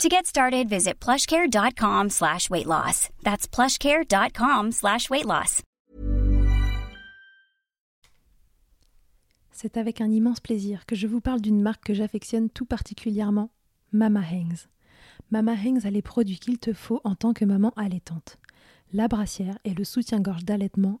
To get started, visit plushcare.com slash weight loss. That's plushcare.com slash weight. C'est avec un immense plaisir que je vous parle d'une marque que j'affectionne tout particulièrement, Mama Hangs. Mama Hangs a les produits qu'il te faut en tant que maman allaitante. La brassière et le soutien-gorge d'allaitement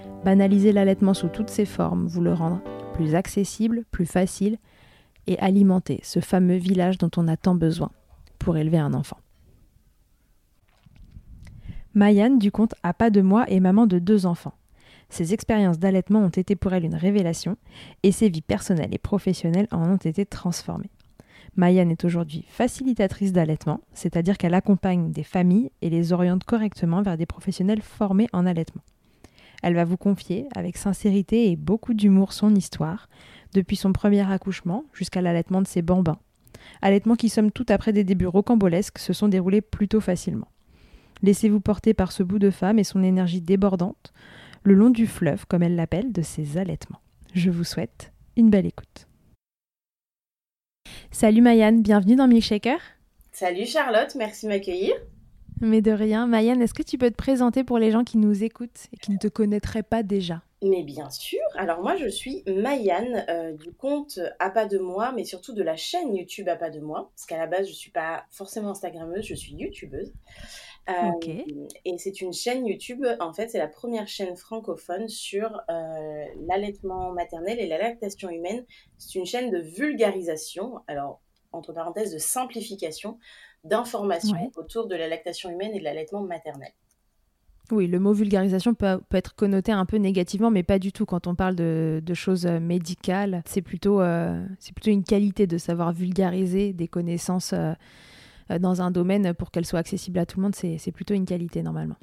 Banaliser l'allaitement sous toutes ses formes, vous le rendre plus accessible, plus facile et alimenter ce fameux village dont on a tant besoin pour élever un enfant. Mayanne du compte à pas de moi et maman de deux enfants. Ses expériences d'allaitement ont été pour elle une révélation et ses vies personnelles et professionnelles en ont été transformées. Mayanne est aujourd'hui facilitatrice d'allaitement, c'est-à-dire qu'elle accompagne des familles et les oriente correctement vers des professionnels formés en allaitement. Elle va vous confier, avec sincérité et beaucoup d'humour, son histoire, depuis son premier accouchement jusqu'à l'allaitement de ses bambins. Allaitement qui, somme toute, après des débuts rocambolesques, se sont déroulés plutôt facilement. Laissez-vous porter par ce bout de femme et son énergie débordante, le long du fleuve, comme elle l'appelle, de ses allaitements. Je vous souhaite une belle écoute. Salut Mayanne, bienvenue dans Milkshaker. Salut Charlotte, merci de m'accueillir. Mais de rien. Mayanne, est-ce que tu peux te présenter pour les gens qui nous écoutent et qui ne te connaîtraient pas déjà? Mais bien sûr. Alors moi, je suis Mayanne euh, du compte À pas de moi, mais surtout de la chaîne YouTube À pas de moi, parce qu'à la base, je suis pas forcément Instagrammeuse, je suis YouTubeuse. Euh, et c'est une chaîne YouTube. En fait, c'est la première chaîne francophone sur euh, l'allaitement maternel et la lactation humaine. C'est une chaîne de vulgarisation. Alors entre parenthèses de simplification d'informations autour de la lactation humaine et de l'allaitement maternel. Oui, le mot vulgarisation peut, être connoté un peu négativement, mais pas du tout quand on parle de, choses euh, médicales. C'est plutôt, euh, c'est plutôt une qualité de savoir vulgariser des connaissances euh, dans un domaine pour qu'elles soient accessibles à tout le monde. C'est plutôt une qualité normalement.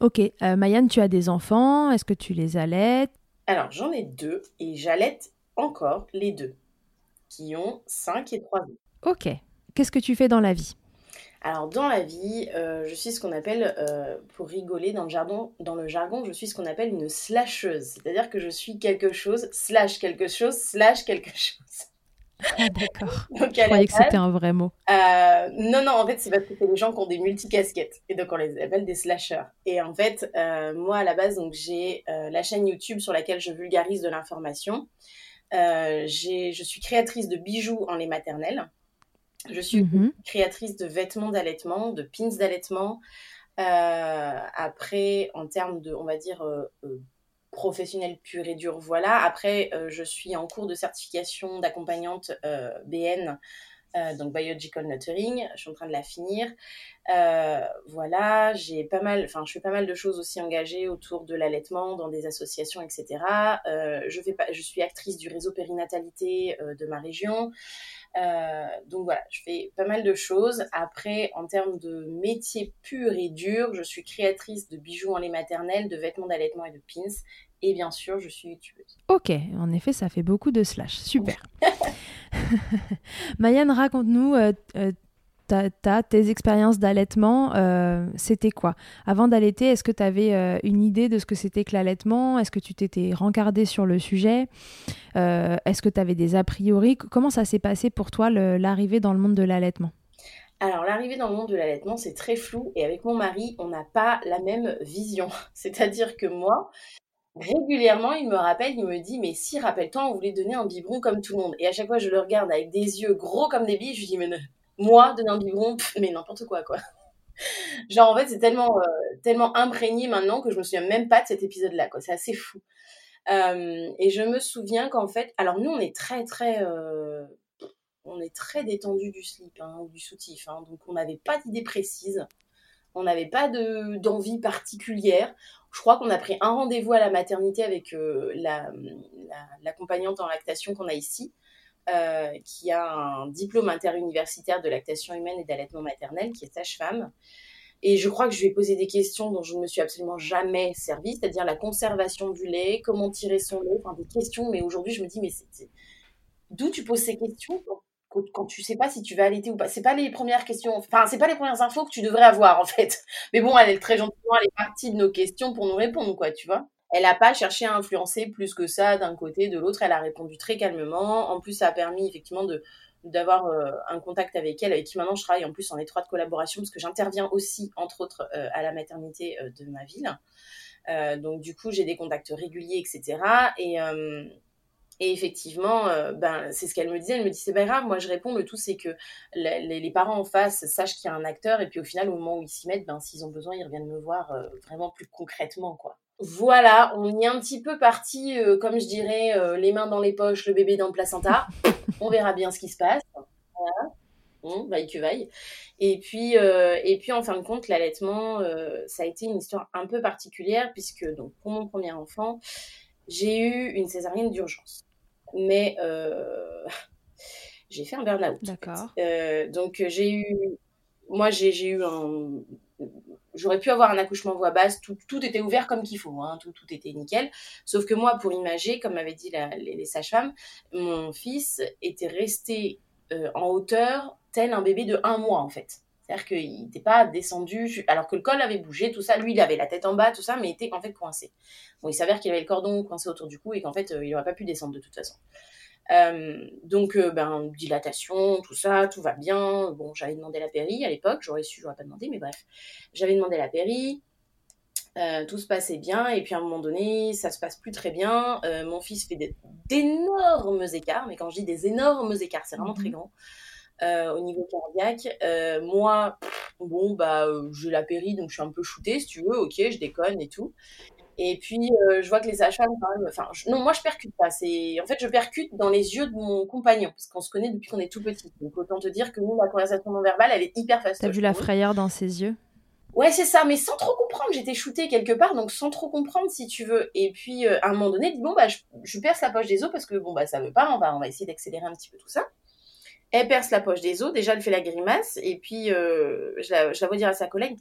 Ok, Mayanne, tu as des enfants. Est-ce que tu les allaites? Alors, j'en ai deux et j'allaite encore les deux, qui ont 5 et 3 ans. Ok, Qu'est-ce que tu fais dans la vie? Alors dans la vie, euh, je suis ce qu'on appelle, euh, pour rigoler dans le, jargon, dans le jargon, je suis ce qu'on appelle une slasheuse. C'est-à-dire que je suis quelque chose, slash quelque chose, slash quelque chose. Ah, d'accord. Je croyais que c'était un vrai mot. Euh, non, non, en fait, c'est parce que c'est les gens qui ont des multicasquettes. Et donc, on les appelle des slashers. Et en fait, moi, à la base, donc j'ai la chaîne YouTube sur laquelle je vulgarise de l'information. je suis créatrice de bijoux en lait maternel. Je suis mhm. créatrice de vêtements d'allaitement, de pins d'allaitement. après, en termes de, on va dire, professionnelle pure et dure, voilà. Après, euh, je suis en cours de certification d'accompagnante euh, BN, euh, donc Biological Nurturing. Je suis en train de la finir. voilà, j'ai pas mal, enfin, je fais pas mal de choses aussi engagées autour de l'allaitement dans des associations, etc. je fais pas, je suis actrice du réseau périnatalité de ma région. Donc voilà, je fais pas mal de choses. Après, en termes de métier pur et dur, je suis créatrice de bijoux en lait maternel, de vêtements d'allaitement et de pins. Et bien sûr, je suis youtubeuse. Ok, en effet, ça fait beaucoup de slash. Super. Mayenne, raconte-nous euh, euh tes expériences d'allaitement. Euh, c'était quoi? Avant d'allaiter, est-ce que tu avais euh, une idée de ce que c'était que l'allaitement? Est-ce que tu t'étais rencardée sur le sujet? Est-ce que tu avais des a priori? Comment ça s'est passé pour toi l'arrivée dans le monde de l'allaitement? Alors, l'arrivée dans le monde de l'allaitement, c'est très flou et avec mon mari, on n'a pas la même vision. C'est-à-dire que moi, régulièrement, il me rappelle, il me dit, mais si, rappelle-toi, on voulait donner un biberon comme tout le monde. Et à chaque fois, je le regarde avec des yeux gros comme des billes, je lui dis, mais moi, donner un mais n'importe quoi, quoi. Genre, en fait, c'est tellement, euh, tellement imprégné maintenant que je me souviens même pas de cet épisode-là, quoi. C'est assez fou. Euh, et je me souviens qu'en fait, alors nous, on est très, très, euh, on est très détendu du slip, hein, ou du soutif, hein, donc on n'avait pas d'idée précise. On n'avait pas d'envie particulière. Je crois qu'on a pris un rendez-vous à la maternité avec euh, l'accompagnante en lactation qu'on a ici, euh, qui a un diplôme interuniversitaire de lactation humaine et d'allaitement maternel, qui est sage-femme. Et je crois que je lui ai posé des questions dont je ne me suis absolument jamais servie, c'est-à-dire la conservation du lait, comment tirer son lait, enfin des questions. Mais aujourd'hui, je me dis, mais d'où tu poses ces questions quand tu sais pas si tu vas allaiter ou pas? C'est pas les premières questions, enfin, c'est pas les premières infos que tu devrais avoir, en fait. Mais bon, elle est très gentiment, elle est partie de nos questions pour nous répondre, quoi, tu vois? Elle n'a pas cherché à influencer plus que ça d'un côté, de l'autre. Elle a répondu très calmement. En plus, ça a permis effectivement d'avoir euh, un contact avec elle, avec qui maintenant je travaille en plus en étroite collaboration, parce que j'interviens aussi, entre autres, euh, à la maternité euh, de ma ville. donc du coup, j'ai des contacts réguliers, etc. Et, effectivement, ben, c'est ce qu'elle me disait. Elle me dit, c'est pas grave, moi je réponds, le tout c'est que les, parents en face sachent qu'il y a un acteur, et puis au final, au moment où ils s'y mettent, ben, s'ils ont besoin, ils reviennent me voir vraiment plus concrètement. quoi. Voilà, on y est un petit peu parti, euh, comme je dirais, les mains dans les poches, le bébé dans le placenta. on verra bien ce qui se passe. Voilà. Bon, vaille que vaille. Et puis, et puis en fin de compte, l'allaitement, ça a été une histoire un peu particulière, puisque donc, pour mon premier enfant, j'ai eu une césarienne d'urgence mais euh, j'ai fait un burn-out. D'accord. Euh, donc j'ai eu, moi j'ai eu un, j'aurais pu avoir un accouchement voix basse, tout, tout était ouvert comme qu'il faut, hein, tout, tout était nickel. Sauf que moi, pour imager, comme m'avaient dit les, sages-femmes, mon fils était resté euh, en hauteur tel un bébé de un mois en fait. C'est-à-dire qu'il n'était pas descendu, alors que le col avait bougé, tout ça. Lui, il avait la tête en bas, tout ça, mais il était en fait coincé. Bon, il s'avère qu'il avait le cordon coincé autour du cou et qu'en fait, euh, il n'aurait pas pu descendre de toute façon. Euh, donc, euh, ben, dilatation, tout ça, tout va bien. Bon, j'avais demandé la péri à l'époque, j'aurais su, j'aurais pas demandé, mais bref. J'avais demandé la péri, tout se passait bien, et puis à un moment donné, ça se passe plus très bien. mon fils fait d'énormes écarts, mais quand je dis des énormes écarts, c'est vraiment très mhm. grand. Euh, au niveau cardiaque. Euh, moi, bon, bah, euh, j'ai la péri, donc je suis un peu shootée, si tu veux, ok, je déconne et tout. Et puis, je vois que les sages quand même, enfin, non, moi, je percute pas. C'est, en fait, je percute dans les yeux de mon compagnon, parce qu'on se connaît depuis qu'on est tout petit. Donc, autant te dire que nous, la conversation non verbale, elle est hyper facile. T'as vu la frayeur dans ses yeux? Ouais, c'est ça, mais sans trop comprendre. J'étais shootée quelque part, donc sans trop comprendre, si tu veux. Et puis, à un moment donné, bon, bah, je, je, perce la poche des os parce que, bon, bah, ça veut pas, on va, on va essayer d'accélérer un petit peu tout ça. Elle perce la poche des os, déjà elle fait la grimace, et puis euh, je, la, vois dire à sa collègue,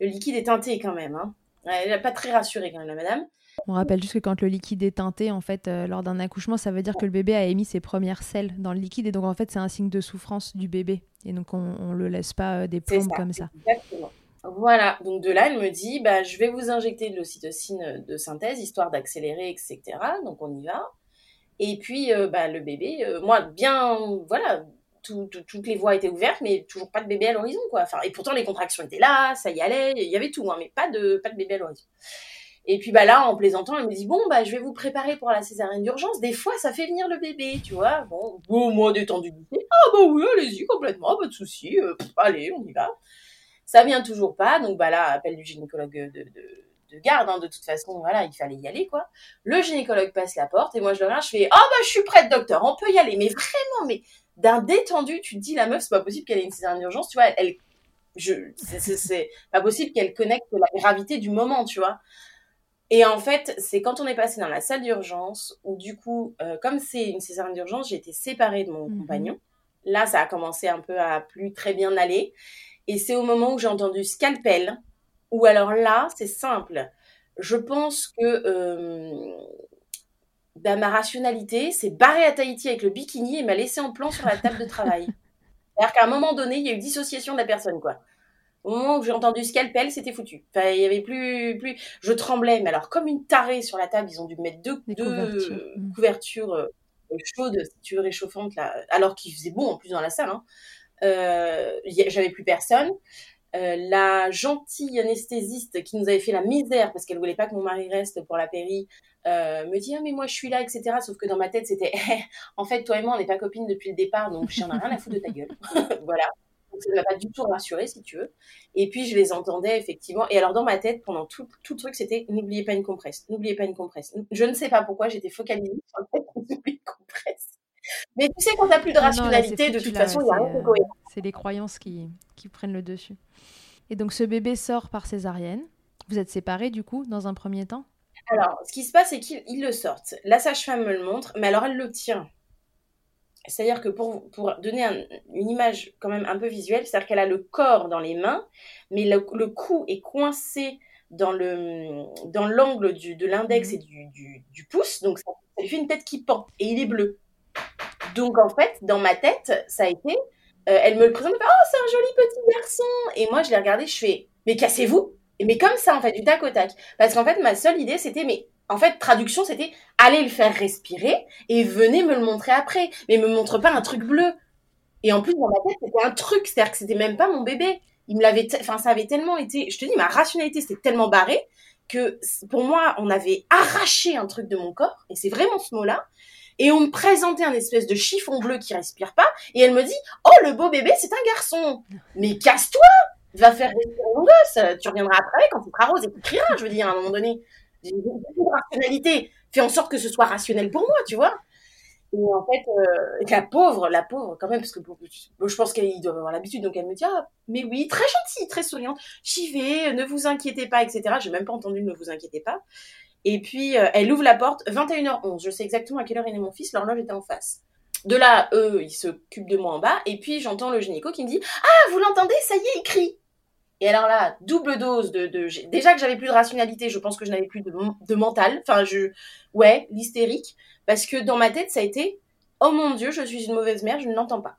le liquide est teinté quand même. Hein. Elle n'est pas très rassurée quand même, la madame. On rappelle juste que quand le liquide est teinté, en fait, euh, lors d'un accouchement, ça veut dire que le bébé a émis ses premières selles dans le liquide, et donc en fait, c'est un signe de souffrance du bébé. Et donc on ne le laisse pas euh, des plombes comme ça. Exactement. Voilà, donc de là, elle me dit, bah, je vais vous injecter de l'ocytocine de synthèse, histoire d'accélérer, etc. Donc on y va. Et puis, bah, le bébé, moi, bien, voilà, toutes les voies étaient ouvertes, mais toujours pas de bébé à l'horizon, quoi. Enfin, et pourtant, les contractions étaient là, ça y allait, il y avait tout, hein, mais pas de, pas de bébé à l'horizon. Et puis bah là, en plaisantant, elle me dit bon bah je vais vous préparer pour la césarienne d'urgence. Des fois, ça fait venir le bébé, tu vois. Bon, bon moi détendu Ah bah oui, allez-y complètement, pas de souci. Euh, allez, on y va. Ça vient toujours pas, donc bah là, appel du gynécologue de, de, garde. Hein, de toute façon, voilà, il fallait y aller quoi. Le gynécologue passe la porte et moi je le regarde, je fais ah oh, bah je suis prête docteur, on peut y aller. Mais vraiment, mais d'un détendu, tu te dis la meuf, c'est pas possible qu'elle ait une césarienne d'urgence, tu vois. Elle, je, c'est pas possible qu'elle connecte la gravité du moment, tu vois. Et en fait, c'est quand on est passé dans la salle d'urgence, où du coup, euh, comme c'est une césarienne d'urgence, j'ai été séparée de mon mhm. compagnon. Là, ça a commencé un peu à plus très bien aller. Et c'est au moment où j'ai entendu scalpel, ou alors là, c'est simple. Je pense que euh, bah, ma rationalité s'est barrée à Tahiti avec le bikini et m'a laissé en plan sur la table de travail. C'est-à-dire qu'à un moment donné, il y a eu dissociation de la personne, quoi. Au moment où j'ai entendu scalpel, c'était foutu. Enfin, il y avait plus, plus. Je tremblais, mais alors comme une tarée sur la table, ils ont dû mettre deux, couvertures, euh, euh, chaudes, si tu veux, réchauffantes là, alors qu'il faisait bon en plus dans la salle. Hein. Euh, J'avais plus personne. Euh, la gentille anesthésiste qui nous avait fait la misère parce qu'elle voulait pas que mon mari reste pour la péri euh, me dit ah mais moi je suis là etc sauf que dans ma tête c'était en fait toi et moi on n'est pas copines depuis le départ donc j'en ai rien à foutre de ta gueule voilà ça ne m'a pas du tout rassurée, si tu veux. Et puis, je les entendais effectivement. Et alors, dans ma tête, pendant tout, tout le truc, c'était n'oubliez pas une compresse, n'oubliez pas une compresse. Je ne sais pas pourquoi j'étais focalisée sur le fait d'oublier une compresse. Mais tu sais, quand tu n'as plus de rationalité, de toute façon, il n'y a rien de cohérent. C'est les croyances qui, qui prennent le dessus. Et donc, ce bébé sort par césarienne. Vous êtes séparés, du coup, dans un premier temps? Alors, ce qui se passe, c'est qu'ils le sortent. La sage-femme me le montre, mais alors elle le tient. C'est-à-dire que pour, pour donner une image quand même un peu visuelle, c'est-à-dire qu'elle a le corps dans les mains, mais le, cou est coincé dans le dans l'angle de l'index mhm. et du, du, pouce, donc ça, lui fait une tête qui pend, et il est bleu. Donc en fait, dans ma tête, ça a été, euh, elle me le présente, oh c'est un joli petit garçon, et moi je l'ai regardé, je fais, mais cassez-vous, mais comme ça en fait, du tac au tac, parce qu'en fait ma seule idée c'était, mais en fait, traduction, c'était allez le faire respirer et venez me le montrer après. Mais me montre pas un truc bleu. Et en plus, dans ma tête, c'était un truc. C'est-à-dire que c'était même pas mon bébé. Il me l'avait, enfin, ça avait tellement été, je te dis, ma rationalité, c'était tellement barré que pour moi, on avait arraché un truc de mon corps. Et c'est vraiment ce mot-là. Et on me présentait un espèce de chiffon bleu qui respire pas. Et elle me dit, oh, le beau bébé, c'est un garçon. Mais casse-toi! Va faire respirer mon gosse. Tu reviendras après quand il sera rose et tu crieras, je veux dire, à un moment donné. J'ai rationalité. Fais en sorte que ce soit rationnel pour moi, tu vois. Et en fait, euh, la pauvre, la pauvre, quand même, parce que je pense qu'elle doit avoir l'habitude, donc elle me dit, ah, mais oui, très gentille, très souriante, j'y vais, ne vous inquiétez pas, etc. J'ai même pas entendu ne vous inquiétez pas. Et puis, euh, elle ouvre la porte, 21h11, je sais exactement à quelle heure il est mon fils, l'horloge était en face. De là, eux, ils s'occupent de moi en bas, et puis j'entends le gynéco qui me dit, ah, vous l'entendez, ça y est, il crie. Et alors là, double dose de, déjà que j'avais plus de rationalité, je pense que je n'avais plus de, mental. Enfin, je, ouais, l'hystérique, parce que dans ma tête, ça a été, oh mon dieu, je suis une mauvaise mère, je ne l'entends pas.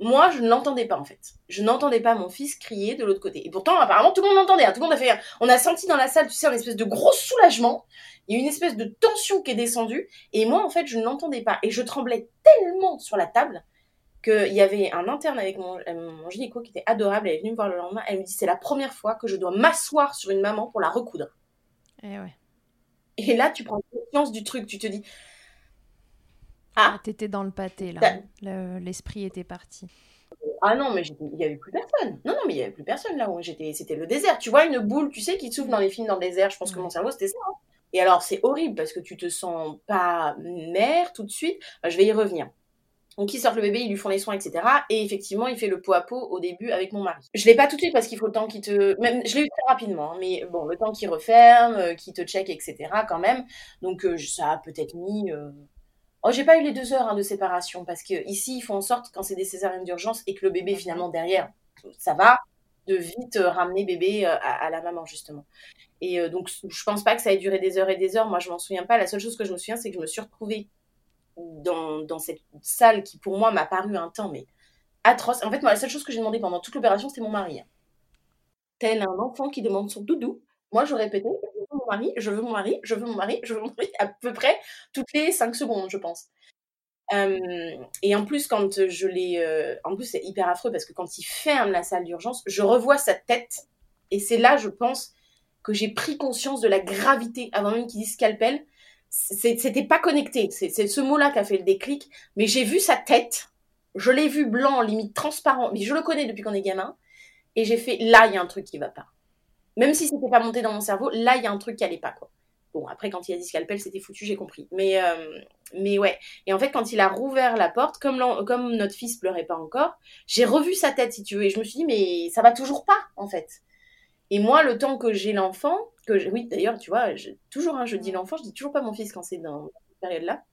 Moi, je ne l'entendais pas en fait. Je n'entendais pas mon fils crier de l'autre côté. Et pourtant, apparemment, tout le monde l'entendait. Hein. Tout le monde a fait. On a senti dans la salle, tu sais, un espèce de gros soulagement. Il y a une espèce de tension qui est descendue. Et moi, en fait, je ne l'entendais pas. Et je tremblais tellement sur la table qu'il y avait un interne avec mon, euh, mon, gynéco qui était adorable, elle est venue me voir le lendemain, elle me dit c'est la première fois que je dois m'asseoir sur une maman pour la recoudre. Et, eh ouais. et là, tu prends conscience du truc, tu te dis... Ah, ah t'étais dans le pâté, là. L'esprit était parti. Ah non, mais il n'y avait plus personne. Non, non, mais il n'y avait plus personne là où j'étais. C'était le désert. Tu vois une boule, tu sais, qui s'ouvre dans les films dans le désert. Je pense que mon cerveau, c'était ça. Hein. Et alors, c'est horrible parce que tu te sens pas mère tout de suite. je vais y revenir. Donc ils sortent le bébé, ils lui font les soins, etc. Et effectivement, il fait le pot à pot au début avec mon mari. Je l'ai pas tout de suite parce qu'il faut le temps qu'il te... Même, je l'ai eu très rapidement, hein, mais bon, le temps qu'il referme, euh, qu'il te check, etc. quand même. Donc euh, ça a peut-être mis... Euh... Oh, j'ai pas eu les deux heures hein, de séparation parce que ici, ils font en sorte, quand c'est des césariennes d'urgence et que le bébé finalement derrière, ça va, de vite ramener bébé à, à, la maman justement. Et donc je pense pas que ça ait duré des heures et des heures. Moi, je m'en souviens pas. La seule chose que je me souviens, c'est que je me suis retrouvée dans, cette salle qui, pour moi, m'a paru un temps, mais atroce. En fait, la seule chose que j'ai demandé pendant toute l'opération, c'était mon mari. Tel un enfant qui demande son doudou. Moi, je répétais, mon mon mari, je veux mon mari, je veux mon mari, je veux mon mari, à peu près toutes les 5 secondes, je pense. et en plus, quand je l'ai. en plus, c'est hyper affreux parce que quand il ferme la salle d'urgence, je revois sa tête. Et c'est là, je pense, que j'ai pris conscience de la gravité avant même qu'il dise scalpel. C'était pas connecté. C'est ce mot-là qui a fait le déclic. Mais j'ai vu sa tête. Je l'ai vu blanc, limite transparent. Mais je le connais depuis qu'on est gamin. Et j'ai fait, là, il y a un truc qui va pas. Même si c'était pas monté dans mon cerveau, là, il y a un truc qui allait pas, quoi. Bon, après, quand il a dit scalpel, c'était foutu, j'ai compris. Mais, euh, mais ouais. Et en fait, quand il a rouvert la porte, comme, comme notre fils pleurait pas encore, j'ai revu sa tête, si tu veux. Et je me suis dit, mais ça va toujours pas, en fait. Et moi, le temps que j'ai l'enfant, que oui, d'ailleurs, tu vois, toujours, hein, je dis l'enfant, je dis toujours pas mon fils quand c'est dans cette période-là.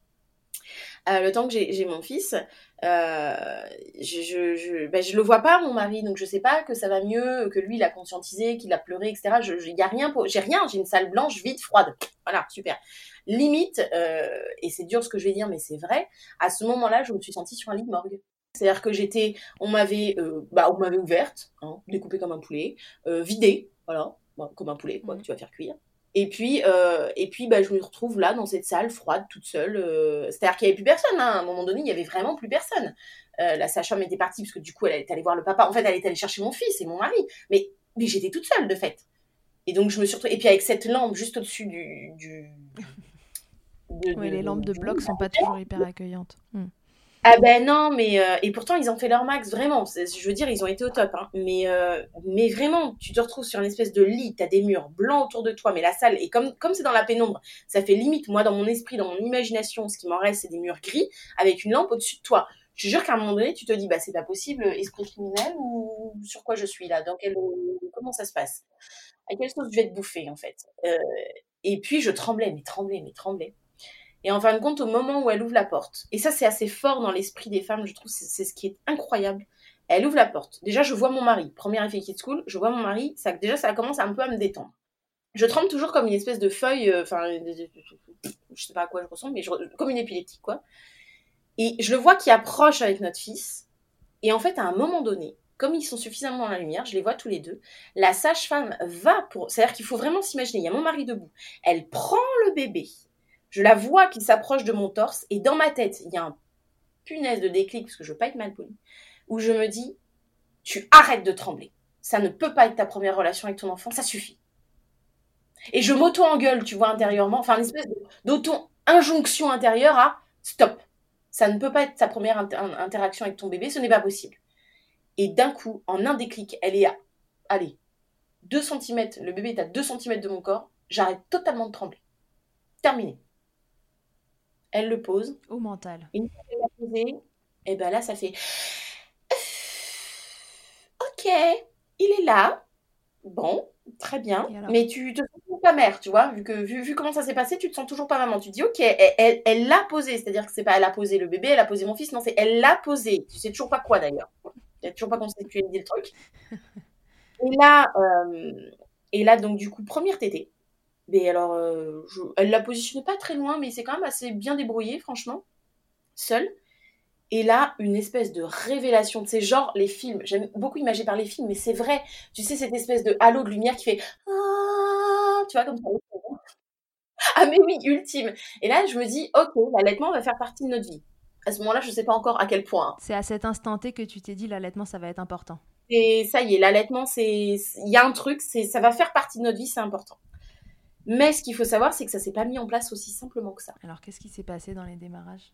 Euh, le temps que j'ai mon fils, euh, je, je, je, ben, je, le vois pas, mon mari, donc je sais pas que ça va mieux, que lui, il a conscientisé, qu'il a pleuré, etc. Je, y a rien, j'ai rien, j'ai une salle blanche, vide, froide. Voilà, super. Limite, euh, et c'est dur ce que je vais dire, mais c'est vrai, à ce moment-là, je me suis sentie sur un lit de morgue. C'est-à-dire que j'étais, on m'avait, bah, on m'avait ouverte, hein, découpée comme un poulet, vidée, voilà, comme un poulet, quoi, que tu vas faire cuire. Et puis, euh, et puis bah, je me retrouve là, dans cette salle froide, toute seule. C'est-à-dire qu'il n'y avait plus personne. Hein. À un moment donné, il n'y avait vraiment plus personne. la sage-femme était partie, parce que du coup, elle est allée voir le papa. En fait, elle est allée chercher mon fils et mon mari. Mais, mais j'étais toute seule, de fait. Et donc, je me suis retrouvée... Et puis, avec cette lampe juste au-dessus du... du... oui, les lampes de bloc sont pas toujours hyper accueillantes. Hmm. Ah ben non, mais euh, et pourtant ils ont fait leur max, vraiment. Je veux dire, ils ont été au top. Hein. Mais euh, mais vraiment, tu te retrouves sur une espèce de lit, t'as des murs blancs autour de toi, mais la salle et comme comme c'est dans la pénombre, ça fait limite moi dans mon esprit, dans mon imagination, ce qui m'en reste, c'est des murs gris avec une lampe au-dessus de toi. Je te jure qu'à un moment donné, tu te dis bah c'est pas possible, esprit criminel ou sur quoi je suis là, dans quel comment ça se passe, à quelle chose je vais te bouffer en fait? Euh, et puis je tremblais, mais tremblais, mais tremblais. Et en fin de compte, au moment où elle ouvre la porte, et ça c'est assez fort dans l'esprit des femmes, je trouve, c'est ce qui est incroyable. Elle ouvre la porte. Déjà, je vois mon mari. Premier effet Kid School, je vois mon mari. Déjà, ça commence un peu à me détendre. Je tremble toujours comme une espèce de feuille, euh, enfin, je sais pas à quoi je ressemble, mais comme une épileptique, quoi. Et je le vois qui approche avec notre fils. Et en fait, à un moment donné, comme ils sont suffisamment dans la lumière, je les vois tous les deux, la sage-femme va pour... C'est-à-dire qu'il faut vraiment s'imaginer, il y a mon mari debout. Elle prend le bébé, je la vois qui s'approche de mon torse et dans ma tête, il y a un punaise de déclic, parce que je veux pas être mal poli, où je me dis, tu arrêtes de trembler. Ça ne peut pas être ta première relation avec ton enfant, ça suffit. Et je m'auto-engueule, tu vois, intérieurement, enfin une espèce d'auto-injonction intérieure à stop. Ça ne peut pas être ta première interaction avec ton bébé, ce n'est pas possible. Et d'un coup, en un déclic, elle est à, allez, 2 cm, le bébé est à 2 cm de mon corps, j'arrête totalement de trembler. Terminé elle le pose. Au mental. Et une fois qu'elle l'a posé, et ben là, ça fait Ok, il est là. Bon, très bien. Mais tu te sens toujours pas mère, tu vois, vu, que, vu, comment ça s'est passé, tu te sens toujours pas maman. Tu te dis, ok, elle l'a posé, c'est-à-dire que c'est pas elle a posé le bébé, elle a posé mon fils, non, c'est elle l'a posé. Tu sais toujours pas quoi d'ailleurs. Tu n'as toujours pas constitué le truc. Et là, euh, et là, donc du coup, première tétée. Mais alors, euh, elle la positionnait pas très loin, mais c'est quand même assez bien débrouillé, franchement, seule. Et là, une espèce de révélation. Tu sais, genre les films. J'aime beaucoup imager par les films, mais c'est vrai. Tu sais, cette espèce de halo de lumière qui fait. Ah, tu vois, comme ça. Ah, mais oui, ultime. Et là, je me dis, ok, l'allaitement va faire partie de notre vie. À ce moment-là, je ne sais pas encore à quel point. C'est à cet instant T que tu t'es dit, l'allaitement, ça va être important. Et ça y est, l'allaitement, c'est. Il y a un truc, c'est ça va faire partie de notre vie, c'est important. Mais ce qu'il faut savoir, c'est que ça s'est pas mis en place aussi simplement que ça. Alors, qu'est-ce qui s'est passé dans les démarrages?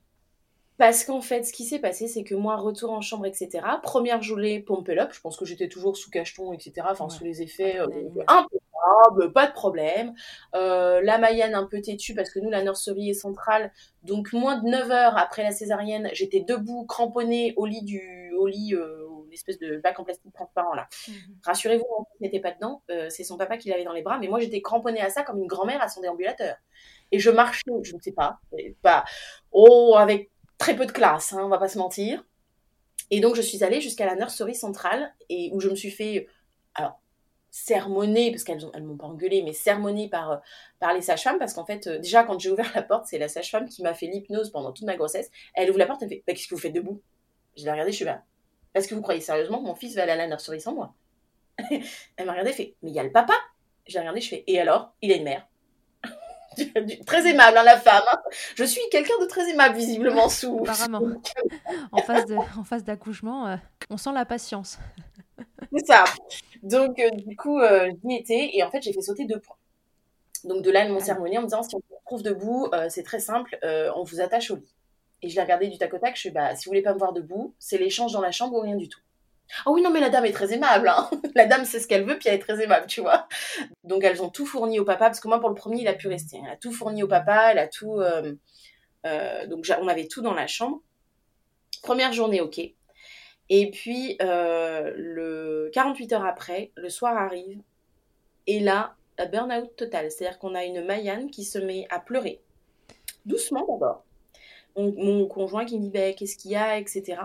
Parce qu'en fait, ce qui s'est passé, c'est que moi, retour en chambre, etc. Première journée, pump up. Je pense que j'étais toujours sous cacheton, etc. Enfin, sous les effets euh, impeccable, pas de problème. Euh, la Mayenne un peu têtue parce que nous, la nurserie est centrale. Donc, moins de 9 heures après la césarienne, j'étais debout, cramponnée au lit du, au lit, euh, espèce de bac en plastique transparent là. Mhm. Rassurez-vous, mon fils n'était pas dedans, euh, c'est son papa qui l'avait dans les bras, mais moi j'étais cramponnée à ça comme une grand-mère à son déambulateur. Et je marchais, je ne sais pas, pas, oh, avec très peu de classe, hein, on va pas se mentir. Et donc je suis allée jusqu'à la nurserie centrale et où je me suis fait, alors sermonner, parce qu'elles elles m'ont pas engueulé, mais sermonner par, par les sages-femmes, parce qu'en fait, euh, déjà, quand j'ai ouvert la porte, c'est la sage-femme qui m'a fait l'hypnose pendant toute ma grossesse. Elle ouvre la porte, elle me fait, bah, qu'est-ce que vous faites debout? Je l'ai regardé, je suis là, est-ce que vous croyez sérieusement que mon fils va aller à la sans moi Elle m'a regardé, fait Mais il y a le papa J'ai regardé, je fais Et alors? Il a une mère très aimable, hein, la femme. Hein. Je suis quelqu'un de très aimable, visiblement, sous. Apparemment. en de, face d'accouchement, euh, on sent la patience. C'est ça. Donc, euh, du coup, euh, j'y étais et en fait, j'ai fait sauter deux points. Donc, de là, mon cérémonie en me disant si on se trouve debout, c'est très simple, on vous attache au lit. Et je l'ai regardé du tac au tac, je suis bah, si vous voulez pas me voir debout, c'est l'échange dans la chambre ou rien du tout. Ah oui, non, mais la dame est très aimable. Hein. La dame sait ce qu'elle veut, puis elle est très aimable, tu vois. Donc elles ont tout fourni au papa, parce que moi, pour le premier, il a pu rester. Elle a tout fourni au papa, elle a tout. Euh, euh, donc on avait tout dans la chambre. Première journée, ok. Et puis, euh, le 48 heures après, le soir arrive, et là, burn-out total. C'est-à-dire qu'on a une Mayanne qui se met à pleurer. Doucement d'abord. Mon, conjoint qui me dit, bah, qu'est-ce qu'il y a, etc.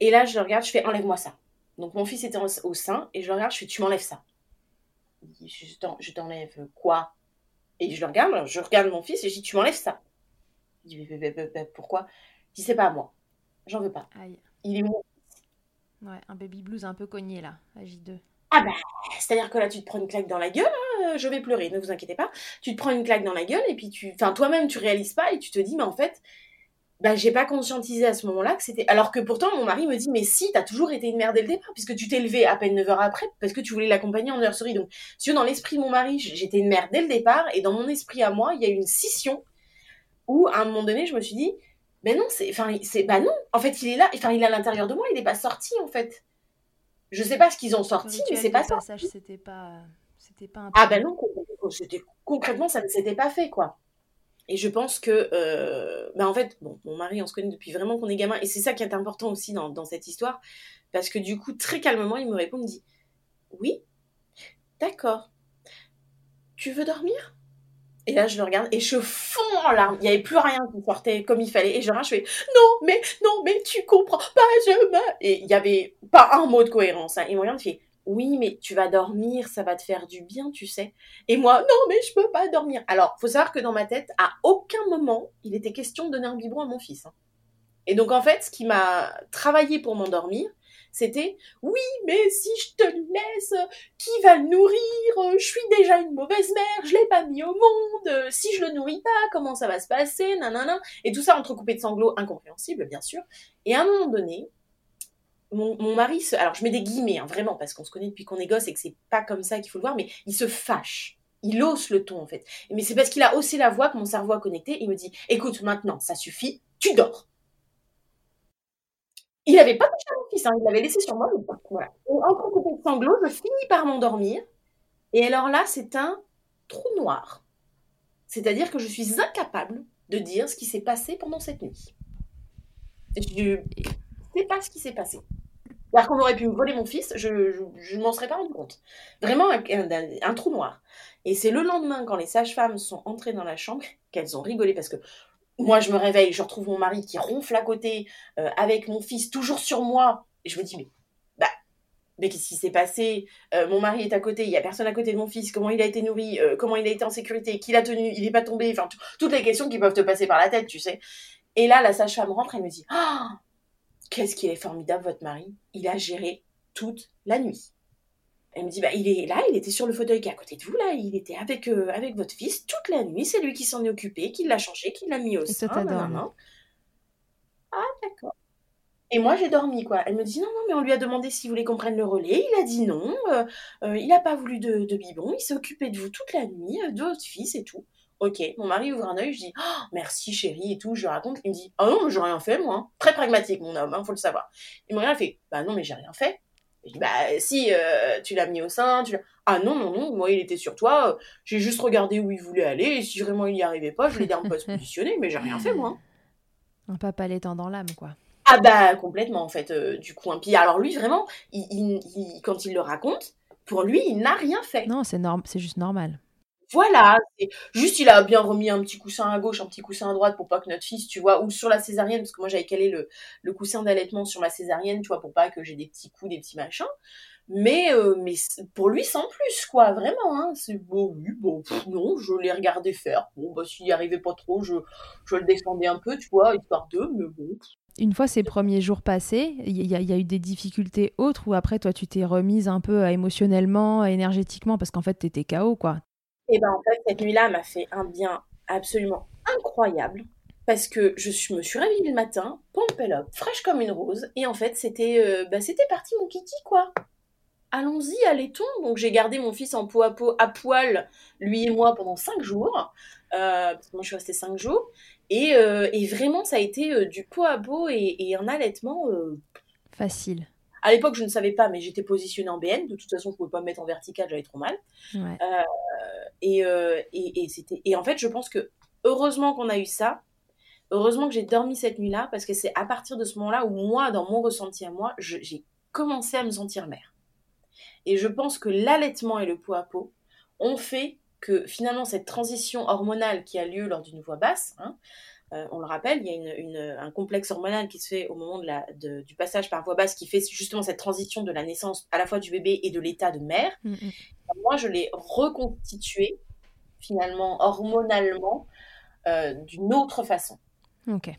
Et là, je le regarde, je fais enlève-moi ça. Donc mon fils était au sein et je le regarde, je fais tu m'enlèves ça. Je t'enlève quoi? Et je le regarde, je regarde mon fils et je dis tu m'enlèves ça. Il dit pourquoi? Je dis c'est pas à moi. J'en veux pas. Il est mon Ouais, un baby blues un peu cogné là, à J2. Ah bah, c'est-à-dire que là, tu te prends une claque dans la gueule, hein, je vais pleurer, ne vous inquiétez pas. Tu te prends une claque dans la gueule et puis tu, enfin, toi-même, tu réalises pas et tu te dis, mais en fait, bah, j'ai pas conscientisé à ce moment-là que c'était. Alors que pourtant, mon mari me dit, mais si, t'as toujours été une mère dès le départ, puisque tu t'es levée à peine 9 heures après, parce que tu voulais l'accompagner en nurserie. Donc, si dans l'esprit de mon mari, j'étais une mère dès le départ, et dans mon esprit à moi, il y a eu une scission où, à un moment donné, je me suis dit, ben non, c'est. Enfin, c'est. Bah non, en fait, il est là, enfin, il est à l'intérieur de moi, il n'est pas sorti, en fait. Je sais pas ce qu'ils ont sorti, mais c'est pas ça. C'était pas. C'était pas un Ah ben non, c'était concrètement, ça ne s'était pas fait, quoi. Et je pense que, euh, bah en fait, bon, mon mari, on se connaît depuis vraiment qu'on est gamin, et c'est ça qui est important aussi dans, dans, cette histoire, parce que du coup, très calmement, il me répond, il me dit, oui, d'accord, tu veux dormir? Et là, je le regarde, et je fonds en larmes, il n'y avait plus rien qui sortait comme il fallait, et je je fais, non, mais, non, mais tu comprends pas, je me... Et il n'y avait pas un mot de cohérence, hein. il me regarde, fait, oui, mais tu vas dormir, ça va te faire du bien, tu sais. Et moi, non, mais je peux pas dormir. Alors, faut savoir que dans ma tête, à aucun moment, il était question de donner un biberon à mon fils. Hein. Et donc, en fait, ce qui m'a travaillé pour m'endormir, c'était oui, mais si je te laisse, qui va le nourrir? Je suis déjà une mauvaise mère, je l'ai pas mis au monde. Si je le nourris pas, comment ça va se passer? Nanana. Et tout ça entrecoupé de sanglots incompréhensibles, bien sûr. Et à un moment donné, mon, mari, alors je mets des guillemets, hein, vraiment, parce qu'on se connaît depuis qu'on est gosse et que c'est pas comme ça qu'il faut le voir, mais il se fâche. Il hausse le ton, en fait. Mais c'est parce qu'il a haussé la voix que mon cerveau a connecté. Il me dit, écoute, maintenant, ça suffit, tu dors. Il n'avait pas touché à mon fils, hein, il l'avait laissé sur moi. voilà. En coupé de sanglots, je finis par m'endormir. Et alors là, c'est un trou noir. C'est-à-dire que je suis incapable de dire ce qui s'est passé pendant cette nuit. Je ne sais pas ce qui s'est passé. Alors qu'on aurait pu me voler mon fils, je ne m'en serais pas rendu compte. Vraiment un, trou noir. Et c'est le lendemain, quand les sages-femmes sont entrées dans la chambre, qu'elles ont rigolé parce que moi, je me réveille, je retrouve mon mari qui ronfle à côté, euh, avec mon fils toujours sur moi. Et je me dis, mais, bah, mais qu'est-ce qui s'est passé? Euh, Mon mari est à côté, il y a personne à côté de mon fils, comment il a été nourri, euh, comment il a été en sécurité, qui l'a tenu, il n'est pas tombé, enfin, toutes les questions qui peuvent te passer par la tête, tu sais. Et là, la sage-femme rentre, elle me dit, ah, Qu'est-ce qu'il est formidable, votre mari? Il a géré toute la nuit. Elle me dit, bah, il est là, il était sur le fauteuil qui est à côté de vous, là, il était avec, euh, avec votre fils toute la nuit, c'est lui qui s'en est occupé, qui l'a changé, qui l'a mis au sein. Ah, d'accord. Et moi, j'ai dormi, quoi. Elle me dit, non, non, mais on lui a demandé s'il voulait qu'on prenne le relais, il a dit non, euh, euh, il n'a pas voulu de, de biberon, il s'est occupé de vous toute la nuit, de votre fils et tout. Ok, mon mari ouvre un œil, je dis oh, merci chérie et tout, je raconte. Il me dit ah oh non, mais j'ai rien fait moi. Très pragmatique mon homme, hein, faut le savoir. Il me regarde, fait bah non, mais j'ai rien fait. Je dis bah si, euh, tu l'as mis au sein, tu l'as. Ah non, non, non, moi il était sur toi, j'ai juste regardé où il voulait aller et si vraiment il n'y arrivait pas, je l'ai un peu positionné, mais j'ai rien fait moi. Un papa l'étant dans l'âme quoi. Ah bah complètement en fait, euh, du coup. un Puis alors lui vraiment, il, quand il le raconte, pour lui il n'a rien fait. Non, c'est norm... c'est juste normal. Voilà, juste il a bien remis un petit coussin à gauche, un petit coussin à droite pour pas que notre fils, tu vois, ou sur la césarienne, parce que moi j'avais calé le, le coussin d'allaitement sur ma césarienne, tu vois, pour pas que j'ai des petits coups, des petits machins. Mais, euh, mais pour lui, sans plus, quoi, vraiment. Hein. C'est bon, oui, bon, non, je l'ai regardé faire. Bon, bah, s'il n'y arrivait pas trop, je, je le descendais un peu, tu vois, histoire d'eux, mais bon. Une fois ces premiers jours passés, il y, a eu des difficultés autres ou après, toi, tu t'es remise un peu euh, émotionnellement, énergétiquement, parce qu'en fait, tu étais KO, quoi Et ben en fait, cette nuit-là m'a fait un bien absolument incroyable parce que je me suis réveillée le matin, pompe fraîche comme une rose, et en fait, c'était euh, bah, c'était parti mon kiki, quoi. Allons-y, allez-t-on Donc j'ai gardé mon fils en peau à peau, à poil, lui et moi, pendant cinq jours, euh, parce que moi je suis restée cinq jours, et, euh, et vraiment, ça a été du pot à peau et, et un allaitement... Facile. À l'époque, je ne savais pas, mais j'étais positionnée en BN. De toute façon, je ne pouvais pas me mettre en vertical, j'avais trop mal. Euh, et, euh, et, et, et en fait, je pense que heureusement qu'on a eu ça. Heureusement que j'ai dormi cette nuit-là, parce que c'est à partir de ce moment-là où moi, dans mon ressenti à moi, j'ai commencé à me sentir mère. Et je pense que l'allaitement et le pot à peau ont fait que finalement cette transition hormonale qui a lieu lors d'une voix basse, hein, euh, on le rappelle, il y a une, un complexe hormonal qui se fait au moment de la, du passage par voie basse qui fait justement cette transition de la naissance à la fois du bébé et de l'état de mère. Mm, mm. Moi, je l'ai reconstitué finalement hormonalement euh, d'une autre façon. Ok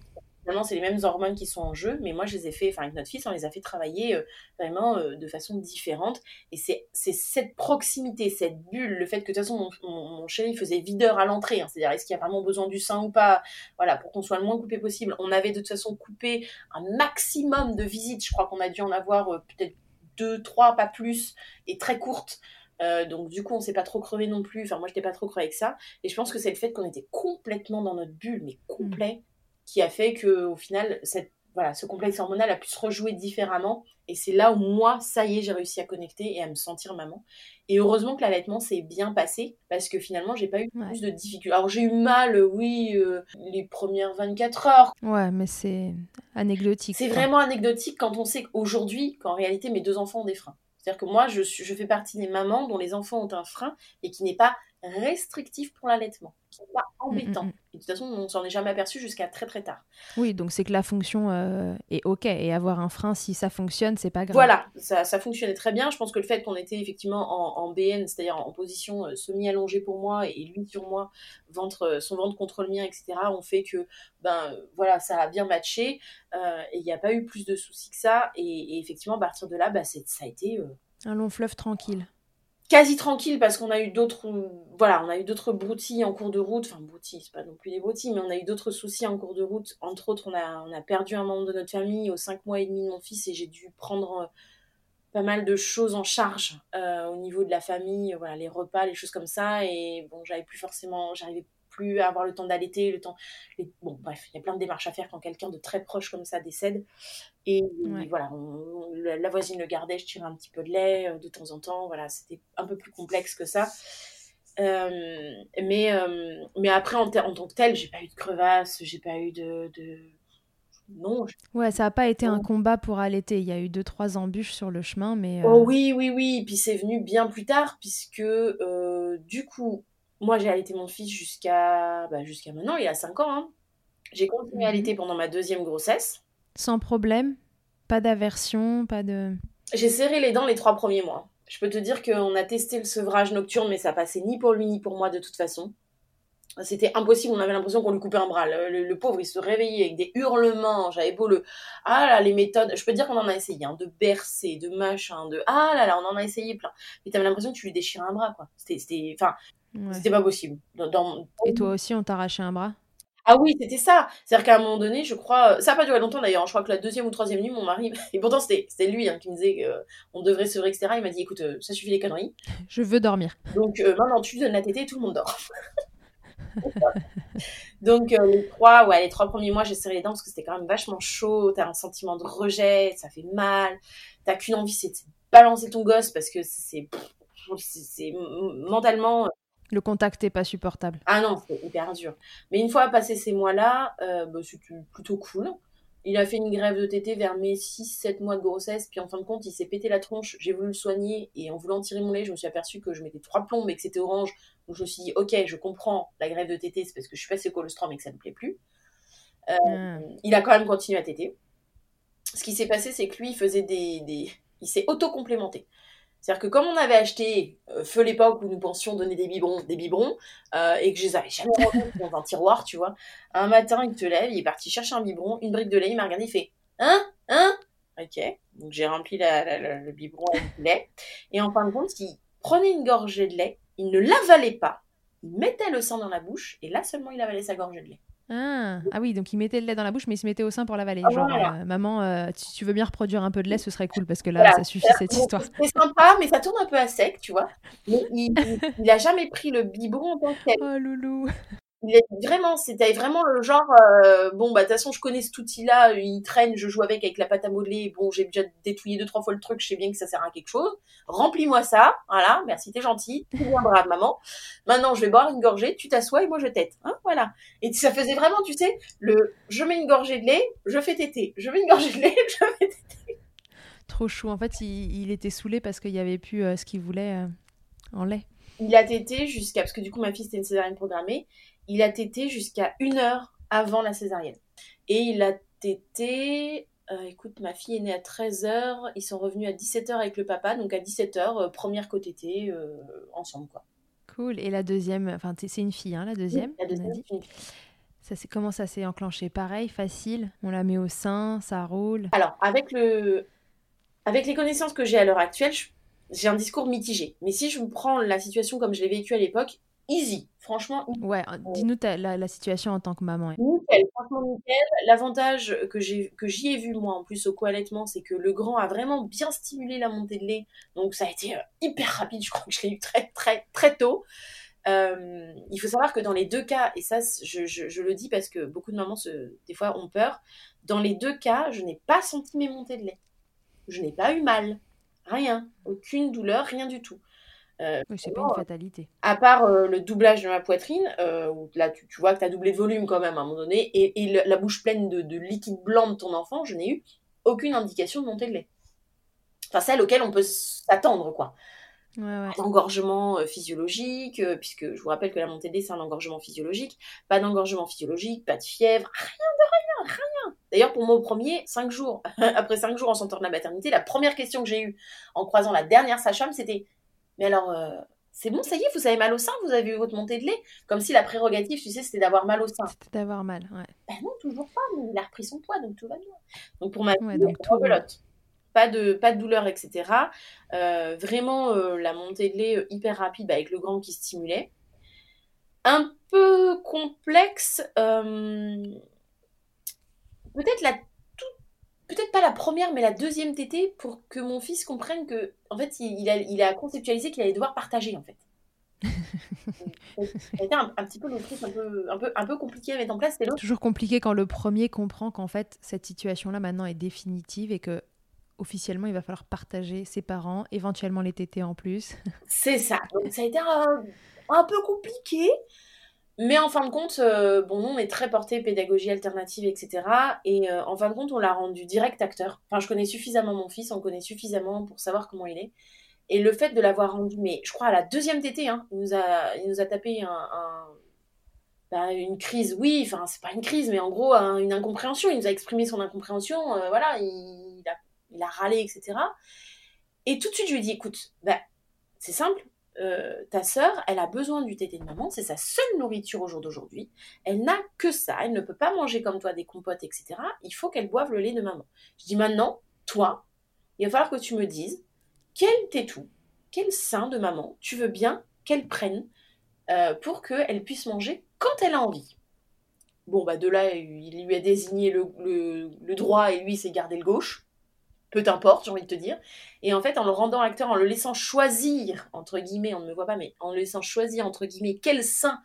c'est les mêmes hormones qui sont en jeu, mais moi, je les ai fait, enfin, avec notre fils, on les a fait travailler euh, vraiment euh, de façon différente. Et c'est cette proximité, cette bulle, le fait que de toute façon, mon, chéri faisait videur à l'entrée, hein, c'est-à-dire est-ce qu'il y a vraiment besoin du sein ou pas, voilà, pour qu'on soit le moins coupé possible. On avait de toute façon coupé un maximum de visites, je crois qu'on a dû en avoir peut-être deux, trois, pas plus, et très courtes. Donc du coup, on s'est pas trop crevé non plus. Enfin, moi, j'étais pas trop crevé avec ça. Et je pense que c'est le fait qu'on était complètement dans notre bulle, mais complet qui a fait que au final cette voilà, ce complexe hormonal a pu se rejouer différemment. Et c'est là où moi, ça y est, j'ai réussi à connecter et à me sentir maman. Et heureusement que l'allaitement s'est bien passé parce que finalement, j'ai pas eu plus de difficultés. Alors j'ai eu mal, oui, euh, les premières 24 heures. Ouais, mais c'est anecdotique. C'est vraiment anecdotique quand on sait qu'aujourd'hui, qu'en réalité, mes deux enfants ont des freins. C'est-à-dire que moi, je, je fais partie des mamans dont les enfants ont un frein et qui n'est pas restrictif pour l'allaitement, qui n'est pas mm, mm, embêtant. Et de toute façon, on s'en est jamais aperçu jusqu'à très très tard. Oui, donc c'est que la fonction euh, est OK. Et avoir un frein, si ça fonctionne, c'est pas grave. Voilà, ça, ça, fonctionnait très bien. Je pense que le fait qu'on était effectivement en, BN, c'est-à-dire en position euh, semi-allongée pour moi et lui sur moi, ventre, euh, son ventre contre le mien, etc., on fait que ben voilà, ça a bien matché. et il n'y a pas eu plus de soucis que ça. Et, effectivement, à partir de là, bah, ça a été. Un long fleuve tranquille quasi tranquille parce qu'on a eu d'autres voilà on a eu d'autres broutilles en cours de route. Enfin broutilles c'est pas non plus des broutilles mais on a eu d'autres soucis en cours de route. Entre autres on a on a perdu un membre de notre famille aux cinq mois et demi de mon fils et j'ai dû prendre euh, pas mal de choses en charge euh, au niveau de la famille voilà les repas les choses comme ça. Et bon j'avais plus forcément plus avoir le temps d'allaiter, le temps. Bon, bref, il y a plein de démarches à faire quand quelqu'un de très proche comme ça décède. Et, voilà, la voisine le gardait, je tirais un petit peu de lait euh, de temps en temps. Voilà, c'était un peu plus complexe que ça. Euh, mais, euh, mais après, en, tant que tel, j'ai pas eu de crevasse, j'ai pas eu de. Non. Ouais, ça n'a pas été un combat pour allaiter. Il y a eu deux, trois embûches sur le chemin, mais. Oh oui, oui, oui. Puis c'est venu bien plus tard, puisque du coup, moi, j'ai allaité mon fils jusqu'à bah, jusqu'à maintenant, il a 5 ans. Hein. J'ai continué à mhm. allaiter pendant ma deuxième grossesse. Sans problème Pas d'aversion Pas de. J'ai serré les dents les trois premiers mois. Je peux te dire qu'on a testé le sevrage nocturne, mais ça passait ni pour lui ni pour moi de toute façon. C'était impossible, on avait l'impression qu'on lui coupait un bras. Le, pauvre, il se réveillait avec des hurlements. J'avais beau le. Ah là, les méthodes. Je peux te dire qu'on en a essayé, hein, de bercer, de machin, de. Ah là là, on en a essayé plein. Mais t'avais l'impression que tu lui déchirais un bras, quoi. C'était. Enfin, c'était pas possible. Dans, Et toi aussi, on t'a arraché un bras? Ah oui, c'était ça. C'est-à-dire qu'à un moment donné, je crois, ça n'a pas duré longtemps d'ailleurs. Je crois que la deuxième ou troisième nuit, mon mari, et pourtant c'était lui hein, qui me disait qu'on devrait se vrai, etc. Il m'a dit, écoute, euh, ça suffit les conneries. Je veux dormir. Donc euh, maintenant, tu donnes la tétée, tout le monde dort. Donc euh, les trois, ouais, les trois premiers mois, j'ai serré les dents parce que c'était quand même vachement chaud. T'as un sentiment de rejet, ça fait mal. T'as qu'une envie, c'est de balancer ton gosse parce que c'est c'est mentalement le contact n'est pas supportable. Ah non, c'est hyper dur. Mais une fois passé ces mois-là, euh, bah, c'était plutôt cool. Il a fait une grève de tété vers mes 6-7 mois de grossesse, puis en fin de compte, il s'est pété la tronche. J'ai voulu le soigner, et en voulant tirer mon lait, je me suis aperçue que je mettais trois plombes et que c'était orange. Donc je me suis dit, ok, je comprends la grève de tété, c'est parce que je suis passée au colostrum et que ça ne me plaît plus. Euh, ah. Il a quand même continué à téter. Ce qui s'est passé, c'est que lui, il faisait des... des... Il s'est auto-complémenté. C'est-à-dire que comme on avait acheté euh, feu l'époque où nous pensions donner des biberons, des biberons, euh, et que je les avais jamais dans un tiroir, tu vois, un matin il te lève, il est parti chercher un biberon, une brique de lait, il m'a regardé, il fait hein? Hein, ok, donc j'ai rempli le biberon avec lait, et en fin de compte, il prenait une gorgée de lait, il ne l'avalait pas, il mettait le sein dans la bouche et là seulement il avalait sa gorgée de lait. Ah. ah, oui, donc il mettait le lait dans la bouche, mais il se mettait au sein pour l'avaler. Ah, Genre, euh, maman, euh, si tu veux bien reproduire un peu de lait, ce serait cool parce que là, ça suffit cette histoire. C'est sympa, mais ça tourne un peu à sec, tu vois. Mais il, il, a jamais pris le biberon en tant que tel. Oh loulou. Il est vraiment, c'était vraiment le genre, euh, bon, bah, de toute façon, je connais cet outil-là, il traîne, je joue avec, avec la pâte à modeler, bon, j'ai déjà détouillé deux, trois fois le truc, je sais bien que ça sert à quelque chose. Remplis-moi ça, voilà, merci, t'es gentil, tu bien brave, maman. Maintenant, je vais boire une gorgée, tu t'assois et moi je tète, hein, voilà. Et ça faisait vraiment, tu sais, le, je mets une gorgée de lait, je fais téter, je mets une gorgée de lait, je fais téter. Trop chou, en fait, il, était saoulé parce qu'il y avait plus euh, ce qu'il voulait euh, en lait. Il a tété jusqu'à, parce que du coup, ma fille, c'était une césarienne programmée, il a tété jusqu'à une heure avant la césarienne. Et il a tété. Euh, écoute, ma fille est née à 13h, ils sont revenus à 17h avec le papa, donc à 17h, euh, première côté tété, euh, ensemble, quoi. Cool. Et la deuxième, enfin, c'est une fille, hein, la deuxième, La deuxième, dit. Ça, comment ça s'est enclenché? Pareil, facile? On la met au sein, ça roule? Alors, avec, le... avec les connaissances que j'ai à l'heure actuelle, j'ai un discours mitigé. Mais si je prends la situation comme je l'ai vécue à l'époque, easy. Franchement. Ouais, dis-nous la, situation en tant que maman. Nickel, franchement nickel. L'avantage que j'ai que j'y ai vu moi en plus au co-allaitement, c'est que le grand a vraiment bien stimulé la montée de lait. Donc ça a été euh, hyper rapide. Je crois que je l'ai eu très très très tôt. Euh, il faut savoir que dans les deux cas, et ça je, je, le dis parce que beaucoup de mamans se, des fois ont peur, dans les deux cas, je n'ai pas senti mes montées de lait. Je n'ai pas eu mal. Rien. Aucune douleur, rien du tout. Euh, oui, c'est pas une fatalité. À part euh, le doublage de ma poitrine, euh, où là tu, vois que tu as doublé de volume quand même à un moment donné, et, la bouche pleine de, liquide blanc de ton enfant, je n'ai eu aucune indication de montée de lait. Enfin, celle auquel on peut s'attendre, quoi. Ouais, ouais. Engorgement physiologique, puisque je vous rappelle que la montée de lait, c'est un engorgement physiologique. Pas d'engorgement physiologique, pas de fièvre, rien de rien, rien. D'ailleurs, pour moi, au premier, cinq jours, après cinq jours en sortant de la maternité, la première question que j'ai eue en croisant la dernière sage-femme, c'était mais alors, euh, c'est bon, ça y est, vous avez mal au sein, vous avez eu votre montée de lait Comme si la prérogative, tu sais, c'était d'avoir mal au sein. C'était d'avoir mal, ouais. Ben non, toujours pas, mais il a repris son poids, donc tout va bien. Donc pour ma ouais, donc tout Pas de, pas de douleur, etc. Euh, vraiment, euh, la montée de lait hyper rapide avec le grand qui stimulait. Un peu complexe. Peut-être la peut-être pas la première, mais la deuxième tétée pour que mon fils comprenne que, en fait, il, a, il a conceptualisé qu'il allait devoir partager, en fait. C'était un, un, petit peu le truc un peu, un, peu, un peu compliqué à mettre en place. C'est toujours compliqué quand le premier comprend qu'en fait, cette situation-là maintenant est définitive et que officiellement, il va falloir partager ses parents, éventuellement les tétés en plus. C'est ça. Donc ça a été un, un peu compliqué. Mais en fin de compte, euh, bon, on est très porté pédagogie alternative, etc. Et euh, en fin de compte, on l'a rendu direct acteur. Enfin, je connais suffisamment mon fils, on connaît suffisamment pour savoir comment il est. Et le fait de l'avoir rendu, mais je crois à la deuxième tétée, hein, il, nous a, il nous a tapé bah, une crise, oui, enfin, c'est pas une crise, mais en gros, une incompréhension. Il nous a exprimé son incompréhension, euh, voilà, il, a, il a râlé, etc. Et tout de suite, je lui ai dit, écoute, bah, c'est simple, euh, ta sœur, elle a besoin du tété de maman, c'est sa seule nourriture au jour d'aujourd'hui. Elle n'a que ça, elle ne peut pas manger comme toi des compotes, etc. Il faut qu'elle boive le lait de maman. Je dis maintenant, toi, il va falloir que tu me dises quel tétou, quel sein de maman tu veux bien qu'elle prenne euh, pour qu'elle puisse manger quand elle a envie. Bon, bah de là, il lui a désigné le, le droit et lui, s'est gardé le gauche peu importe, j'ai envie de te dire. Et en fait, en le rendant acteur, en le laissant choisir, entre guillemets, on ne me voit pas, mais en le laissant choisir, entre guillemets, quel sein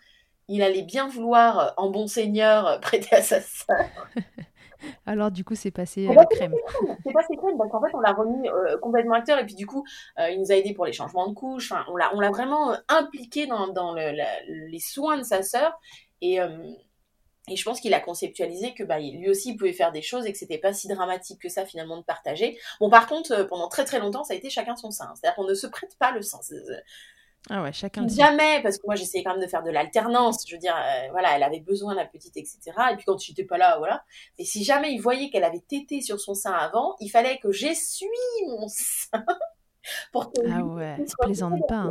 il allait bien vouloir, euh, en bon seigneur, euh, prêter à sa sœur. Alors du coup, c'est passé à la crème. C'est passé crème, parce qu'en fait, on l'a remis euh, complètement acteur, et puis du coup, il nous a aidé pour les changements de couches, enfin, on l'a vraiment impliqué dans, dans le, les soins de sa sœur, et, et je pense qu'il a conceptualisé que bah, lui aussi il pouvait faire des choses et que c'était pas si dramatique que ça finalement de partager. Bon par contre euh, pendant très très longtemps ça a été chacun son sein, c'est-à-dire qu'on ne se prête pas le sein. Ah ouais, chacun. Jamais, parce que moi j'essayais quand même de faire de l'alternance. Je veux dire, euh, voilà, elle avait besoin la petite, etc. Et puis quand tu n'étais pas là, voilà. Et si jamais il voyait qu'elle avait tété sur son sein avant, il fallait que j'essuie mon sein. pour que ah ouais, plaisante pas. Hein.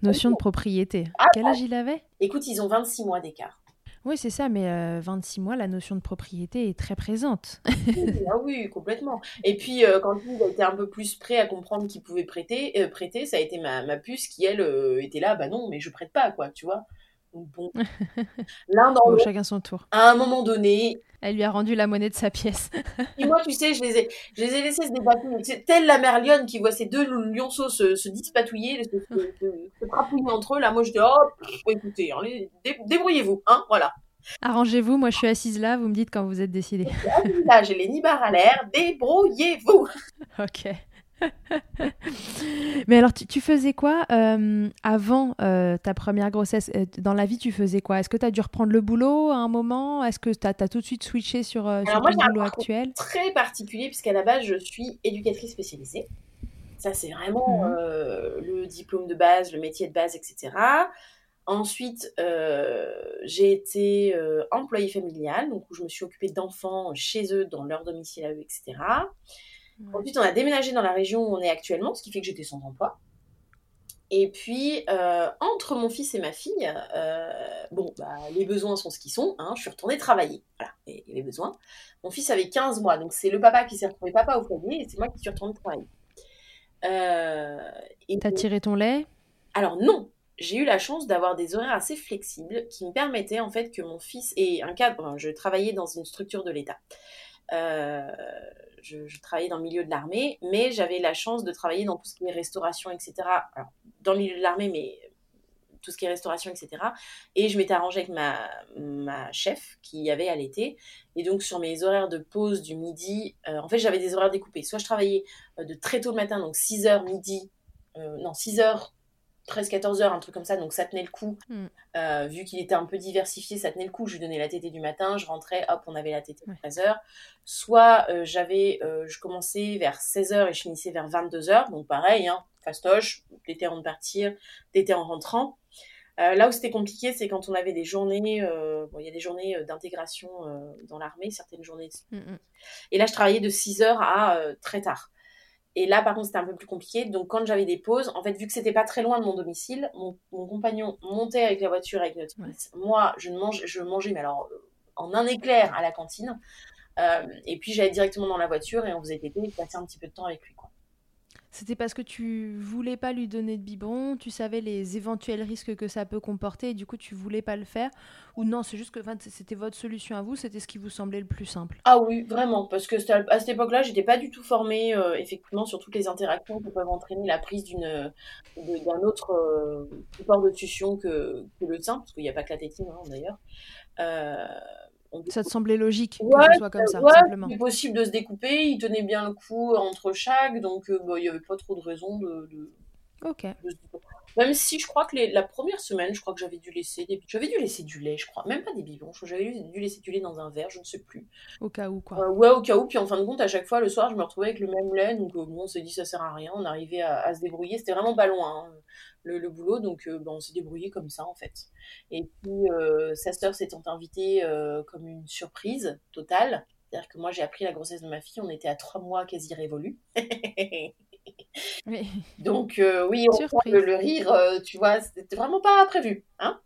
Notion de propriété. Ah, Quel âge il avait? Écoute, ils ont 26 mois d'écart. Oui, c'est ça, mais 26 euh, mois, la notion de propriété est très présente. ah oui, complètement. Et puis, euh, quand il a été un peu plus prêt à comprendre qu'il pouvait prêter, euh, prêter, ça a été ma, ma puce qui, elle, était là, bah non, mais je prête pas, quoi, tu vois. bon, l'un dans l'autre. Chacun son tour. À un moment donné. Elle lui a rendu la monnaie de sa pièce. et moi, tu sais, je les ai, je les ai laissés se débattre. Telle la mère lionne qui voit ces deux lionceaux se, se dispatouiller, se, se, trapouiller entre eux. Là, moi, je dis, oh, écoutez, allez, débrouillez-vous, hein, voilà. Arrangez-vous, moi je suis assise là, vous me dites quand vous êtes décidé. Là, j'ai les nibards à l'air, débrouillez-vous. ok. Mais alors, tu, faisais quoi euh, avant euh, ta première grossesse? Euh, Dans la vie, tu faisais quoi? Est-ce que tu as dû reprendre le boulot à un moment? Est-ce que tu as, tout de suite switché sur, sur ton boulot actuel? Très particulier, puisqu'à la base, je suis éducatrice spécialisée. Ça, c'est vraiment mhm. le diplôme de base, le métier de base, etc. Ensuite, j'ai été employée familiale, donc où je me suis occupée d'enfants chez eux, dans leur domicile à eux, etc. Ensuite, on a déménagé dans la région où on est actuellement, ce qui fait que j'étais sans emploi. Et puis, euh, entre mon fils et ma fille, euh, bon, bah, les besoins sont ce qu'ils sont. Hein, je suis retournée travailler. Voilà, et, les besoins. Mon fils avait 15 mois, donc c'est le papa qui s'est retrouvé papa au foyer et c'est moi qui suis retournée travailler. Euh, T'as tiré ton lait? Alors non, j'ai eu la chance d'avoir des horaires assez flexibles qui me permettaient en fait que mon fils et un cadre. je travaillais dans une structure de l'État. Euh, je, travaillais dans le milieu de l'armée, mais j'avais la chance de travailler dans tout ce qui est restauration, etc. Dans le milieu de l'armée, mais tout ce qui est restauration, etc. Et je m'étais arrangée avec ma, ma chef qui avait allaité. Et donc, sur mes horaires de pause du midi, euh, en fait, j'avais des horaires découpés. Soit je travaillais euh, de très tôt le matin, donc 6h midi, non, 6h 13-14 heures, un truc comme ça, donc ça tenait le coup. Hmm. Euh, vu qu'il était un peu diversifié, ça tenait le coup. Je lui donnais la tétée du matin, je rentrais, hop, on avait la tétée à 13 heures. Soit euh, j'avais, euh, je commençais vers 16 heures et je finissais vers 22 heures, donc pareil, hein, fastoche, l'été avant de partir, l'été en rentrant. là où c'était compliqué, c'est quand on avait des journées, il y a des journées d'intégration dans l'armée, certaines journées. Hmm, hmm. Et là, je travaillais de 6 heures à très tard. Et là, par contre, c'était un peu plus compliqué. Donc, quand j'avais des pauses, en fait, vu que c'était pas très loin de mon domicile, mon, compagnon montait avec la voiture avec notre fils. Moi, je, mange, je mangeais, mais alors, euh, en un éclair à la cantine. Euh, et puis, j'allais directement dans la voiture et on faisait tété et passait un petit peu de temps avec lui. Quoi. C'était parce que tu voulais pas lui donner de biberon, tu savais les éventuels risques que ça peut comporter et du coup tu voulais pas le faire Ou non, c'est juste que c'était votre solution à vous, c'était ce qui vous semblait le plus simple Ah oui, vraiment, parce que à cette époque-là, j'étais pas du tout formée euh, effectivement sur toutes les interactions que peuvent entraîner la prise d'une d'un autre euh, support de tuition que, que le sein, parce qu'il n'y a pas que la tétine hein, d'ailleurs. Euh, ça te semblait logique que ce soit comme ça, simplement. C'est possible de se découper, il tenait bien le coup entre chaque, donc euh, il n'y avait pas trop de raison de, Ok. Même si je crois que la première semaine, je crois que j'avais dû laisser des... j'avais dû laisser du lait, je crois, même pas des biberons, j'avais dû laisser du lait dans un verre, je ne sais plus. Au cas où quoi. Euh, ouais, au cas où. Puis en fin de compte, à chaque fois le soir, je me retrouvais avec le même lait, donc euh, bon, on s'est dit ça sert à rien, on arrivait à, se débrouiller. C'était vraiment pas loin hein, le, boulot, donc euh, on s'est débrouillé comme ça en fait. Et puis sa sœur s'étant invitée comme une surprise totale. C'est-à-dire que moi j'ai appris la grossesse de ma fille, on était à trois mois quasi révolus. Donc euh, oui, on le, le, rire, euh, tu vois, c'était vraiment pas prévu. Hein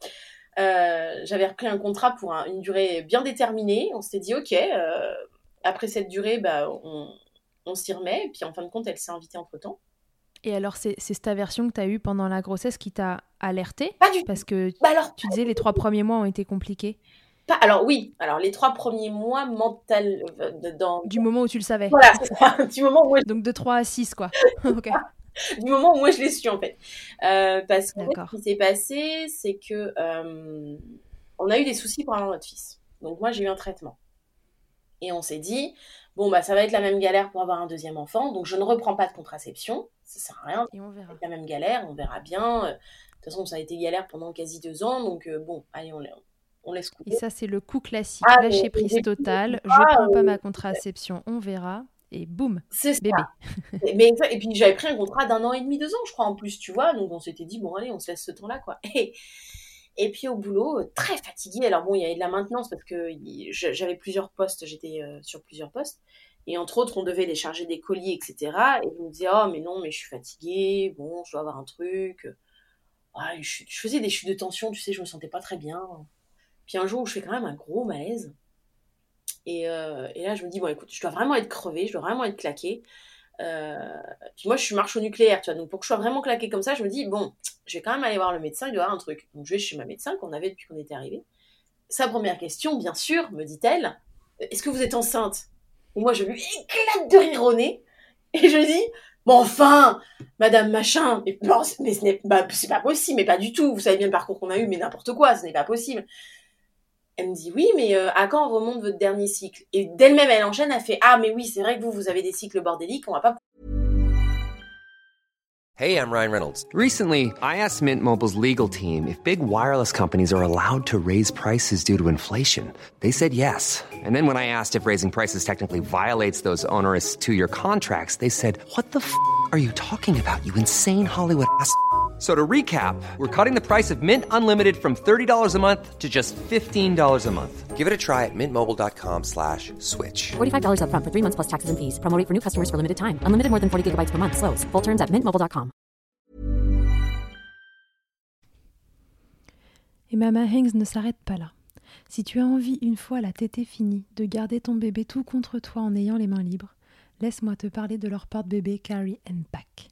euh, J'avais repris un contrat pour une durée bien déterminée. On s'était dit, ok, après cette durée, bah, on, s'y remet. Et puis en fin de compte, elle s'est invitée entre-temps. Et alors, c'est cette aversion que tu as eue pendant la grossesse qui t'a alerté Pas du Parce que bah alors, tu disais les trois premiers mois ont été compliqués. Alors oui, alors les trois premiers mois mental euh, dans... Du moment où tu le savais. Voilà, du moment où... Donc de 3 à 6 quoi. Du moment où moi je l'ai su en fait. Euh, parce que ce qui s'est passé, c'est que euh, on a eu des soucis pour avoir notre fils. Donc moi j'ai eu un traitement. Et on s'est dit, bon bah ça va être la même galère pour avoir un deuxième enfant, donc je ne reprends pas de contraception, ça sert à rien. Et on verra. La même galère, on verra bien. De toute façon, ça a été galère pendant quasi deux ans, donc bon, allez, on, on laisse Et ça, c'est le coup classique, ah, lâcher prise totale. Je ne prends pas ma contraception, on verra. Et boum, c'est bébé. Mais, et puis j'avais pris un contrat d'un an et demi, deux ans, je crois, en plus, tu vois. Donc on s'était dit, bon, allez, on se laisse ce temps-là, quoi. Et, et puis au boulot, très fatiguée. Alors bon, il y avait de la maintenance parce que j'avais plusieurs postes, j'étais euh, sur plusieurs postes. Et entre autres, on devait les charger des colis, etc. Et je me disais, oh, mais non, mais je suis fatiguée, bon, je dois avoir un truc. je, je, faisais des chutes de tension, tu sais, je me sentais pas très bien. Puis un jour où je fais quand même un gros malaise. Et, euh, et là, je me dis, bon, écoute, je dois vraiment être crevée, je dois vraiment être claquée. puis moi, je suis marche au nucléaire, tu vois. Donc, pour que je sois vraiment claquée comme ça, je me dis, bon, je vais quand même aller voir le médecin, il doit y avoir un truc. Donc, je vais chez ma médecin qu'on avait depuis qu'on était arrivé. Sa première question, bien sûr, me dit-elle, est-ce que vous êtes enceinte? Et moi, je lui éclate de rire au nez. Et je dis, bon, enfin, madame machin, mais, mais ce n'est bah, pas possible, mais pas du tout. Vous savez bien le parcours qu'on a eu, mais n'importe quoi, ce n'est pas possible. Elle me dit oui, mais euh, à quand remonte votre dernier cycle? Et d'elle-même, elle enchaîne, elle fait ah mais oui, c'est vrai que vous, vous avez des cycles bordéliques, on va pas. Hey, I'm Ryan Reynolds. Recently, I asked Mint Mobile's legal team if big wireless companies are allowed to raise prices due to inflation. They said yes. And then when I asked if raising prices technically violates those onerous two-year contracts, they said, "What the f*** are you talking about? You insane Hollywood ass." So to recap, we're cutting the price of Mint Unlimited from $30 a month to just $15 a month. Give it a try at mintmobile.com slash switch. $45 up front for three months plus taxes and fees. Promoting for new customers for limited time. Unlimited more than 40 gigabytes per month. Slows. Full terms at mintmobile.com. Et Mama Hanks ne s'arrête pas là. Si tu as envie, une fois la tétée finie, de garder ton bébé tout contre toi en ayant les mains libres, laisse-moi te parler de leur porte-bébé Carry and Pack.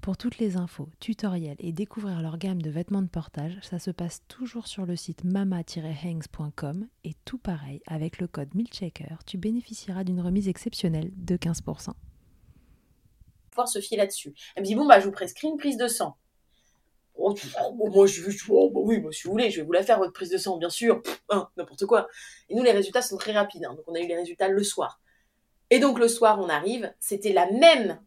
Pour toutes les infos, tutoriels et découvrir leur gamme de vêtements de portage, ça se passe toujours sur le site mama-hangs.com et tout pareil, avec le code MILCHECKER, tu bénéficieras d'une remise exceptionnelle de 15%. Pouvoir se fier là-dessus. Elle me dit bon bah je vous prescris une prise de sang. Oh, oh moi je, oh, bah oui, moi, si vous voulez, je vais vous la faire votre prise de sang, bien sûr. Hein, n'importe quoi. Et nous les résultats sont très rapides, hein. donc on a eu les résultats le soir. Et donc le soir on arrive, c'était la même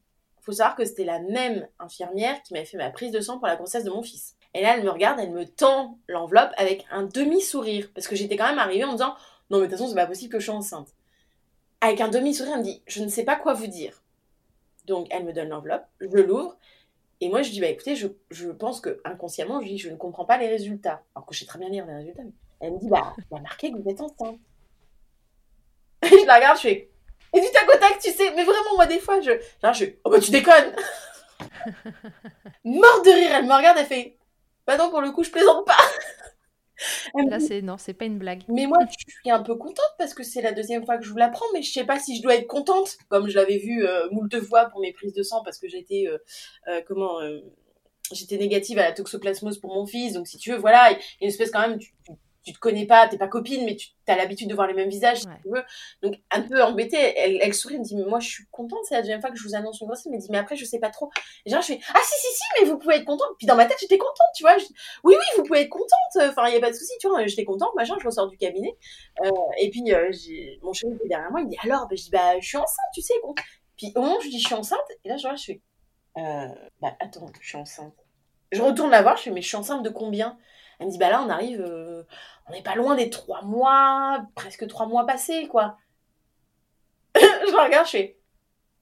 faut savoir que c'était la même infirmière qui m'avait fait ma prise de sang pour la grossesse de mon fils. Et là, elle me regarde, elle me tend l'enveloppe avec un demi-sourire. Parce que j'étais quand même arrivée en me disant Non, mais de toute façon, c'est pas possible que je sois enceinte. Avec un demi-sourire, elle me dit Je ne sais pas quoi vous dire. Donc, elle me donne l'enveloppe, je l'ouvre. Et moi, je dis Bah écoutez, je, je pense que inconsciemment, je dis Je ne comprends pas les résultats. Alors que je sais très bien lire les résultats. Elle me dit Bah, il a marqué que vous êtes enceinte. je la regarde, je fais et du tac au tac, tu sais, mais vraiment, moi, des fois, je. Genre, je. Oh bah, tu déconnes Mort de rire, elle me regarde, elle fait. Bah non, pour le coup, je plaisante pas Là, c'est. Non, c'est pas une blague. Mais moi, je suis un peu contente parce que c'est la deuxième fois que je vous l'apprends, mais je sais pas si je dois être contente, comme je l'avais vu euh, moult fois pour mes prises de sang parce que j'étais. Euh, euh, comment. J'étais négative à la toxoplasmose pour mon fils, donc si tu veux, voilà, il y a une espèce quand même, tu, tu te connais pas, t'es pas copine, mais tu as l'habitude de voir les mêmes visages, si tu veux. Donc, un peu embêtée, elle, elle sourit, elle me dit, mais moi, je suis contente, c'est la deuxième fois que je vous annonce une grossesse. Elle me dit, mais après, je sais pas trop. Et genre, je fais, ah, si, si, si, mais vous pouvez être contente. Puis dans ma tête, j'étais contente, tu vois. oui, oui, vous pouvez être contente. Enfin, il y a pas de souci, tu vois. J'étais contente, machin, je ressors du cabinet. Euh, et puis, euh, mon chéri était derrière moi, il me dit, alors, ben, je dis, bah, je suis enceinte, tu sais. Puis au moment où je dis, je suis enceinte, et là, je, je fais, euh, bah, attends, je suis enceinte. Je retourne la voir, je fais, mais je suis enceinte de combien? Elle me dit, bah là, on arrive, euh, on n'est pas loin des trois mois, presque trois mois passés, quoi. je la regarde, je fais,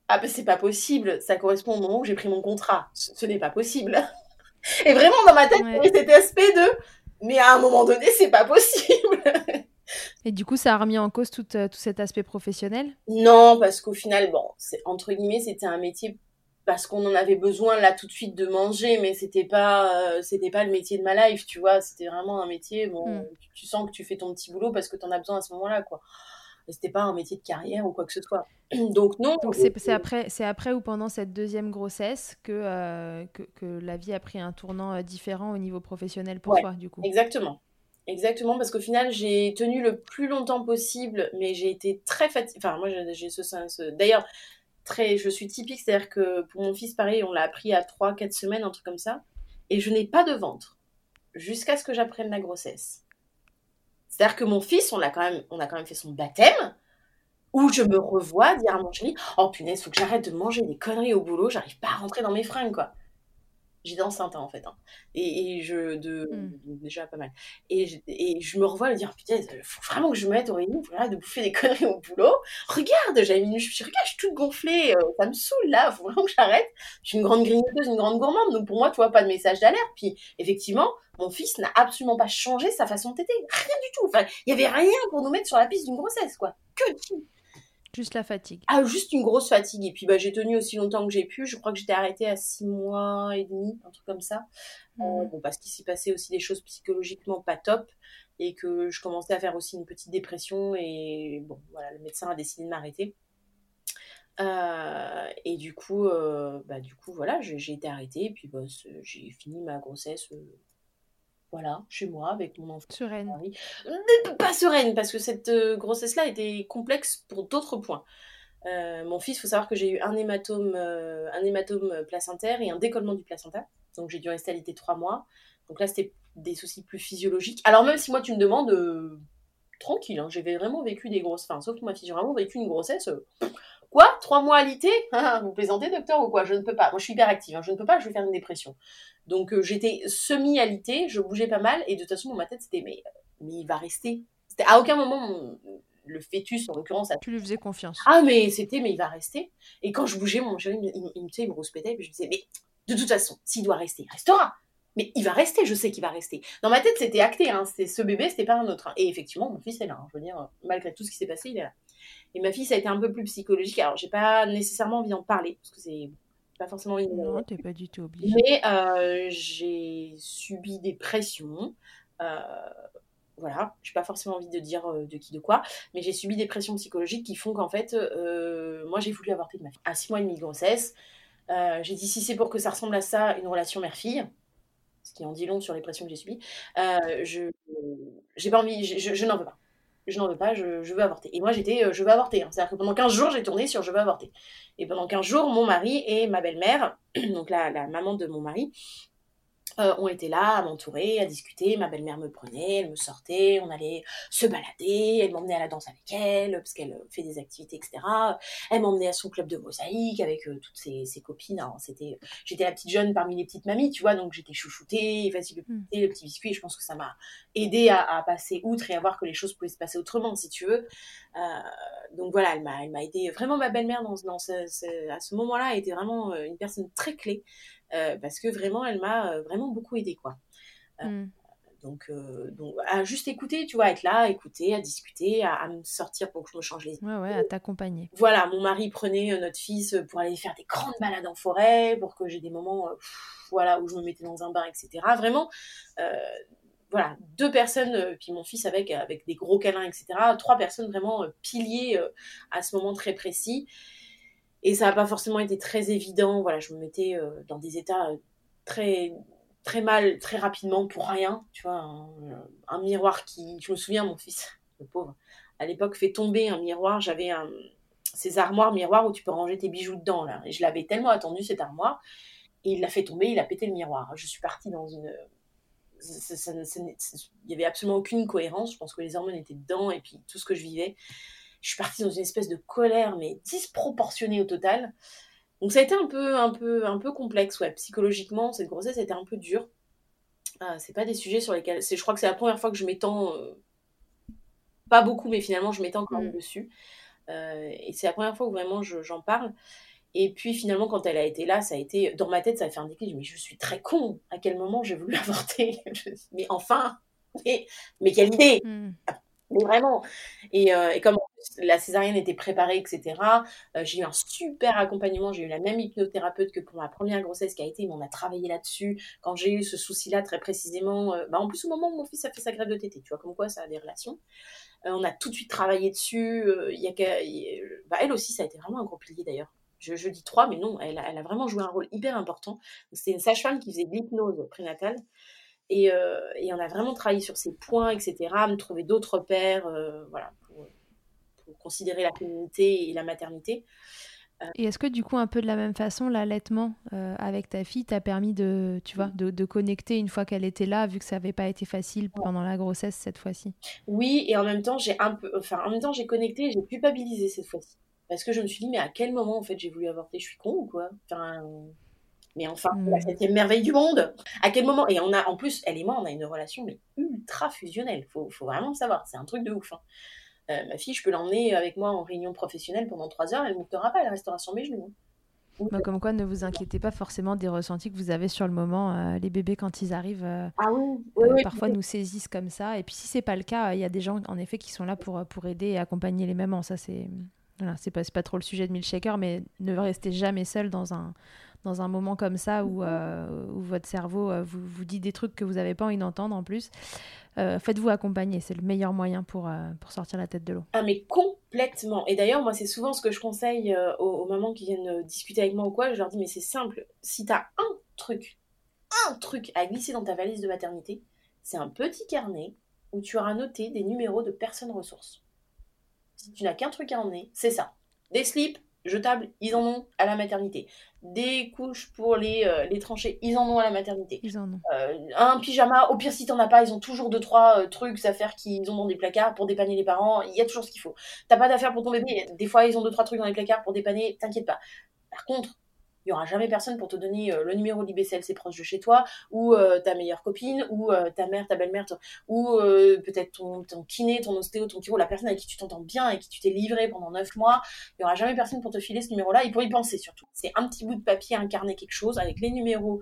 ah ben c'est pas possible, ça correspond au moment où j'ai pris mon contrat. Ce, n'est pas possible. Et vraiment, dans ma tête, ouais. cet aspect de, mais à un moment donné, c'est pas possible. Et du coup, ça a remis en cause tout, euh, tout cet aspect professionnel? Non, parce qu'au final, bon, entre guillemets, c'était un métier parce qu'on en avait besoin là tout de suite de manger mais c'était pas euh, c'était pas le métier de ma life tu vois. C'était vraiment un métier bon mm. tu, sens que tu fais ton petit boulot parce que tu en as besoin à ce moment-là quoi. C'était pas un métier de carrière ou quoi que ce soit. Donc non. Donc c'est après c'est après ou pendant cette deuxième grossesse que, euh, que, que la vie a pris un tournant euh, différent au niveau professionnel pour toi du coup. Exactement. Exactement, parce qu'au final, j'ai tenu le plus longtemps possible, mais j'ai été très fatiguée. Enfin, moi, j'ai ce, ce... D'ailleurs, je suis typique, c'est-à-dire que pour mon fils, pareil, on l'a appris à 3-4 semaines, un truc comme ça. Et je n'ai pas de ventre jusqu'à ce que j'apprenne la grossesse. C'est-à-dire que mon fils, on a quand même, on a quand même fait son baptême, où je me revois dire à mon chéri, oh punaise, faut que j'arrête de manger des conneries au boulot, j'arrive pas à rentrer dans mes fringues, quoi. J'étais enceinte hein, en fait. Hein. Et, je. De, hmm. Déjà pas mal. Et je, et je me revois le dire putain, il faut vraiment que je me mette au réunion, faut de bouffer des conneries au boulot. Regarde, j'avais mis. Je, regarde, je suis toute gonflée, euh, ça me saoule là, faut vraiment que j'arrête. Je suis une grande grignoteuse, une grande gourmande, donc pour moi, tu vois, pas de message d'alerte. Puis effectivement, mon fils n'a absolument pas changé sa façon de téter. Rien du tout. Enfin, il y avait rien pour nous mettre sur la piste d'une grossesse, quoi. Que tout. Juste la fatigue. Ah, juste une grosse fatigue. Et puis, bah, j'ai tenu aussi longtemps que j'ai pu. Je crois que j'étais arrêtée à six mois et demi, un truc comme ça. Euh, mmh. bon, parce qu'il s'y passait aussi des choses psychologiquement pas top. Et que je commençais à faire aussi une petite dépression. Et bon, voilà, le médecin a décidé de m'arrêter. Euh, et du coup, euh, bah, du coup, voilà, j'ai été arrêtée. Et puis, bah, j'ai fini ma grossesse voilà, chez moi, avec mon enfant. Sereine. Pas sereine, parce que cette euh, grossesse-là était complexe pour d'autres points. Euh, mon fils, il faut savoir que j'ai eu un hématome, euh, un hématome placentaire et un décollement du placenta. Donc j'ai dû rester alitée trois mois. Donc là, c'était des soucis plus physiologiques. Alors même si moi, tu me demandes, tranquille, hein, j'avais vraiment vécu des grosses... Enfin, sauf que ma fille, j'ai vraiment vécu une grossesse... Quoi Trois mois alité Vous plaisantez, docteur, ou quoi? Je ne peux pas. Moi, je suis hyper active. Hein. Je ne peux pas, je vais faire une dépression. Donc euh, j'étais semi-alitée, je bougeais pas mal, et de toute façon, dans ma tête, c'était mais, mais il va rester. C'était à aucun moment le fœtus, en l'occurrence. Tu lui faisais confiance. Ah, mais c'était, mais il va rester. Et quand je bougeais, mon chéri, il, il, il, il me rouspétait, et je me disais, mais de toute façon, s'il doit rester, il restera. Mais il va rester, je sais qu'il va rester. Dans ma tête, c'était acté, hein. c'était ce bébé, c'était pas un autre. Hein. Et effectivement, mon fils est là. Hein. Je veux dire, malgré tout ce qui s'est passé, il est là. Et ma fille, ça a été un peu plus psychologique. Alors, j'ai pas nécessairement envie d'en parler, parce que c'est pas forcément envie Non, t'es pas du tout obligée. Mais euh, j'ai subi des pressions. Euh, voilà, j'ai pas forcément envie de dire euh, de qui de quoi, mais j'ai subi des pressions psychologiques qui font qu'en fait, moi j'ai voulu avorter de ma fille. À 6 mois et demi de grossesse, j'ai dit si c'est pour que ça ressemble à ça, une relation mère-fille, ce qui en dit long sur les pressions que j'ai subies, je j'ai pas envie, je n'en veux pas je n'en veux pas, je, veux avorter. Et moi, j'étais, euh, je veux avorter. Hein. C'est-à-dire que pendant 15 jours, j'ai tourné sur je veux avorter. Et pendant 15 jours, mon mari et ma belle-mère, donc la, la maman de mon mari, euh, ont été là à m'entourer, à discuter. Ma belle-mère me prenait, elle me sortait, on allait se balader, elle m'emmenait à la danse avec elle, parce qu'elle fait des activités, etc. Elle m'emmenait à son club de mosaïque avec euh, toutes ses, ses copines. c'était, j'étais la petite jeune parmi les petites mamies, tu vois, donc j'étais chouchoutée, facile de hmm. le petit biscuit. Je pense que ça m'a aidé à, à, passer outre et à voir que les choses pouvaient se passer autrement, si tu veux. Euh, donc voilà, elle m'a, elle m'a aidé. Vraiment, ma belle-mère dans, dans ce, à ce moment-là était vraiment euh, une personne très clé. Euh, parce que vraiment, elle m'a euh, vraiment beaucoup aidée, quoi. Euh, mm. Donc, donc, à juste écouter, tu vois, être là, à écouter, à discuter, à, me sortir pour que je me change les Ouais, ouais, à t'accompagner. Voilà, mon mari prenait notre fils pour aller faire des grandes balades en forêt, pour que j'ai des moments, voilà, où je me mettais dans un bain, etc. Vraiment, voilà, deux personnes, puis mon fils avec, avec des gros câlins, etc. Trois personnes vraiment piliers à ce moment très précis. Et ça n'a pas forcément été très évident. Voilà, je me mettais euh, dans des états euh, très très mal, très rapidement pour rien. Tu vois, un, miroir qui, je me souviens, mon fils, le pauvre, à l'époque fait tomber un miroir. J'avais un, ces armoires miroirs où tu peux ranger tes bijoux dedans là. Et je l'avais tellement attendu cette armoire. Et il l'a fait tomber, il a pété le miroir. Je suis partie dans une. il n'y avait absolument aucune cohérence. Je pense que les hormones étaient dedans et puis tout ce que je vivais je suis partie dans une espèce de colère, mais disproportionnée au total. Donc ça a été un peu, un peu, un peu complexe, ouais. Psychologiquement, cette grossesse était un peu dure. Ah, c'est pas des sujets sur lesquels. Je crois que c'est la première fois que je m'étends. Euh, pas beaucoup, mais finalement, je m'étends quand même dessus. Euh, et c'est la première fois où vraiment j'en parle. Et puis finalement, quand elle a été là, ça a été. Dans ma tête, ça a fait un déclic. Mais je suis très con. À quel moment j'ai voulu avorter? Mais enfin mais, mais quelle idée mm. Mais vraiment. Et, euh, et, comme la césarienne était préparée, etc., euh, j'ai eu un super accompagnement. J'ai eu la même hypnothérapeute que pour ma première grossesse qui a été, mais on a travaillé là-dessus. Quand j'ai eu ce souci-là, très précisément, euh, bah, en plus, au moment où mon fils a fait sa grève de tété, tu vois, comme quoi ça a des relations. on a tout de suite travaillé dessus. Bah, elle aussi, ça a été vraiment un gros pilier d'ailleurs. Je, dis trois, mais non, elle a, vraiment joué un rôle hyper important. C'était une sage-femme qui faisait de l'hypnose prénatale. Et, euh, on a vraiment travaillé sur ces points, etc., me trouver d'autres pères, euh, voilà, considérer la féminité et la maternité. Et est-ce que du coup, un peu de la même façon, l'allaitement avec ta fille t'a permis de, tu vois, de, de connecter une fois qu'elle était là, vu que ça n'avait pas été facile pendant la grossesse cette fois-ci? Oui, et en même temps, j'ai un peu, enfin, en même temps, j'ai connecté, j'ai culpabilisé cette fois-ci, parce que je me suis dit, mais à quel moment en fait j'ai voulu avorter? Je suis con ou quoi? Enfin, mais enfin, c'est la septième merveille du monde. À quel moment? Et on a, en plus, elle et moi, on a une relation mais ultra fusionnelle. Faut, faut vraiment le savoir. C'est un truc de ouf. Hein. Euh, ma fille, je peux l'emmener avec moi en réunion professionnelle pendant trois heures. Elle ne montera pas. Elle restera sur mes genoux. Bah, comme quoi, ne vous inquiétez pas forcément des ressentis que vous avez sur le moment. Euh, les bébés, quand ils arrivent, euh, ah oui. parfois nous saisissent comme ça. Et puis, si c'est pas le cas, il y a des gens, en effet, qui sont là pour, pour aider et accompagner les mamans. Ça, c'est voilà, c'est pas, pas trop le sujet de Milkshaker, mais ne restez jamais seul dans un, dans un moment comme ça où, euh, où votre cerveau euh, vous, vous, dit des trucs que vous n'avez pas envie d'entendre en plus, euh, faites-vous accompagner. C'est le meilleur moyen pour, pour sortir la tête de l'eau. Ah, mais complètement. Et d'ailleurs, moi, c'est souvent ce que je conseille aux, mamans qui viennent discuter avec moi ou quoi. Je leur dis, mais c'est simple. Si tu as un truc, un truc à glisser dans ta valise de maternité, c'est un petit carnet où tu auras noté des numéros de personnes ressources. Si tu n'as qu'un truc à emmener, c'est ça. Des slips, jetables, ils en ont à la maternité. Des couches pour les, euh, les tranchées, ils en ont à la maternité. Ils en ont. Euh, un pyjama, au pire si t'en as pas, ils ont toujours deux trois euh, trucs à faire qu'ils ont dans des placards pour dépanner les parents. Il y a toujours ce qu'il faut. T'as pas d'affaires pour ton bébé, des fois ils ont deux trois trucs dans les placards pour dépanner, t'inquiète pas. Par contre, il y aura jamais personne pour te donner euh, le numéro d'IBCL, c'est proche de chez toi, ou euh, ta meilleure copine, ou euh, ta mère, ta belle-mère, ou peut-être ton, kiné, ton ostéo, ton chiro, la personne avec qui tu t'entends bien et qui tu t'es livré pendant neuf mois. Il y aura jamais personne pour te filer ce numéro-là et pour y penser surtout. C'est un petit bout de papier incarné quelque chose avec les numéros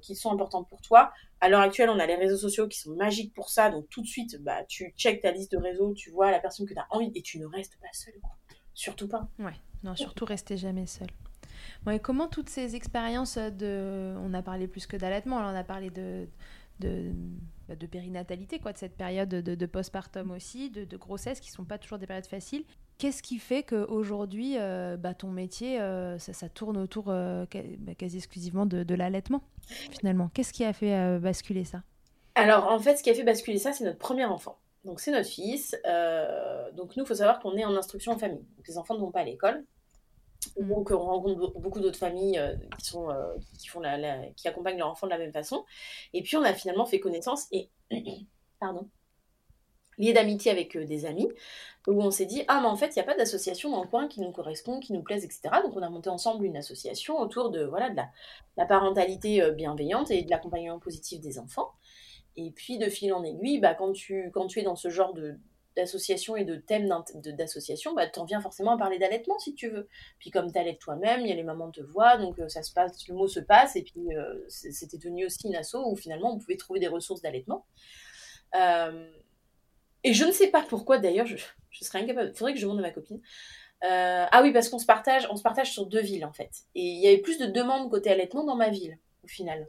qui sont importants pour toi. À l'heure actuelle, on a les réseaux sociaux qui sont magiques pour ça, donc tout de suite, bah, tu checkes ta liste de réseaux, tu vois la personne que tu as envie et tu ne restes pas seul. Surtout pas. Ouais, non, surtout restez jamais seul comment toutes ces expériences de... On a parlé plus que d'allaitement, on a parlé de, de, bah, de périnatalité, quoi, de cette période de, de postpartum aussi, de, de, grossesse, qui ne sont pas toujours des périodes faciles. Qu'est-ce qui fait qu'aujourd'hui, euh, bah, ton métier, euh, ça, tourne autour euh, bah, quasi exclusivement de, l'allaitement, finalement? Qu'est-ce qui a fait basculer ça? Alors, en fait, ce qui a fait basculer ça, c'est notre premier enfant. Donc, c'est notre fils. donc, nous, il faut savoir qu'on est en instruction en famille. Donc, les enfants ne vont pas à l'école. Mm. Donc, on rencontre beaucoup d'autres familles euh, qui, sont, euh, qui, font la, qui accompagnent leurs enfants de la même façon. Et puis, on a finalement fait connaissance et, pardon, lié d'amitié avec euh, des amis, où on s'est dit, ah, mais en fait, il n'y a pas d'association dans le coin qui nous correspond, qui nous plaise, etc. Donc, on a monté ensemble une association autour de, voilà, de la, la parentalité bienveillante et de l'accompagnement positif des enfants. Et puis, de fil en aiguille, bah, quand, tu, quand tu es dans ce genre de, d'associations et de thèmes d'association, bah, tu en viens forcément à parler d'allaitement si tu veux. Puis comme tu allaites toi-même, il y a les mamans te voient, donc euh, ça se passe, le mot se passe, et puis euh, c'était devenu aussi une asso où finalement on pouvait trouver des ressources d'allaitement. Euh, et je ne sais pas pourquoi d'ailleurs, je, serais incapable, il faudrait que je demande à ma copine. ah oui, parce qu'on se partage, on se partage sur deux villes en fait. Et il y avait plus de demandes côté allaitement dans ma ville, au final.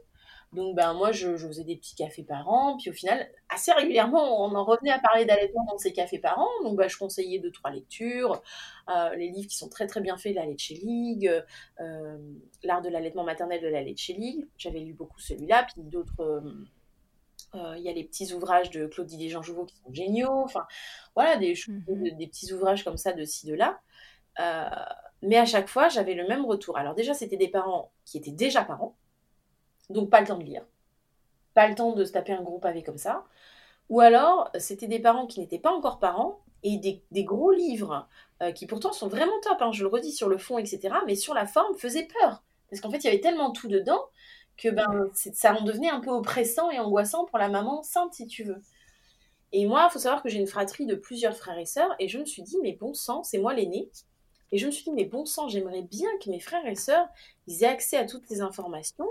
Donc ben moi je, faisais des petits cafés par an, puis au final assez régulièrement on en revenait à parler d'allaitement dans ces cafés par an. Donc ben, je conseillais deux trois lectures, euh, les livres qui sont très très bien faits, la Leche League, euh, l'art de l'allaitement maternel de la Leche League. J'avais lu beaucoup celui-là, puis d'autres. Euh, il y a les petits ouvrages de Claude Didier Jean Jouveau qui sont géniaux. Enfin voilà des, mmh des petits ouvrages comme ça de ci de là. mais à chaque fois j'avais le même retour. Alors déjà c'était des parents qui étaient déjà parents donc pas le temps de lire, pas le temps de se taper un gros pavé comme ça. Ou alors, c'était des parents qui n'étaient pas encore parents et des, gros livres euh, qui pourtant sont vraiment top, hein, je le redis sur le fond, etc. Mais sur la forme, faisaient peur. Parce qu'en fait, il y avait tellement tout dedans que ben, ça en devenait un peu oppressant et angoissant pour la maman sainte, si tu veux. Et moi, il faut savoir que j'ai une fratrie de plusieurs frères et sœurs, et je me suis dit, mais bon sang, c'est moi l'aîné. Et je me suis dit, mais bon sang, j'aimerais bien que mes frères et sœurs, ils aient accès à toutes ces informations,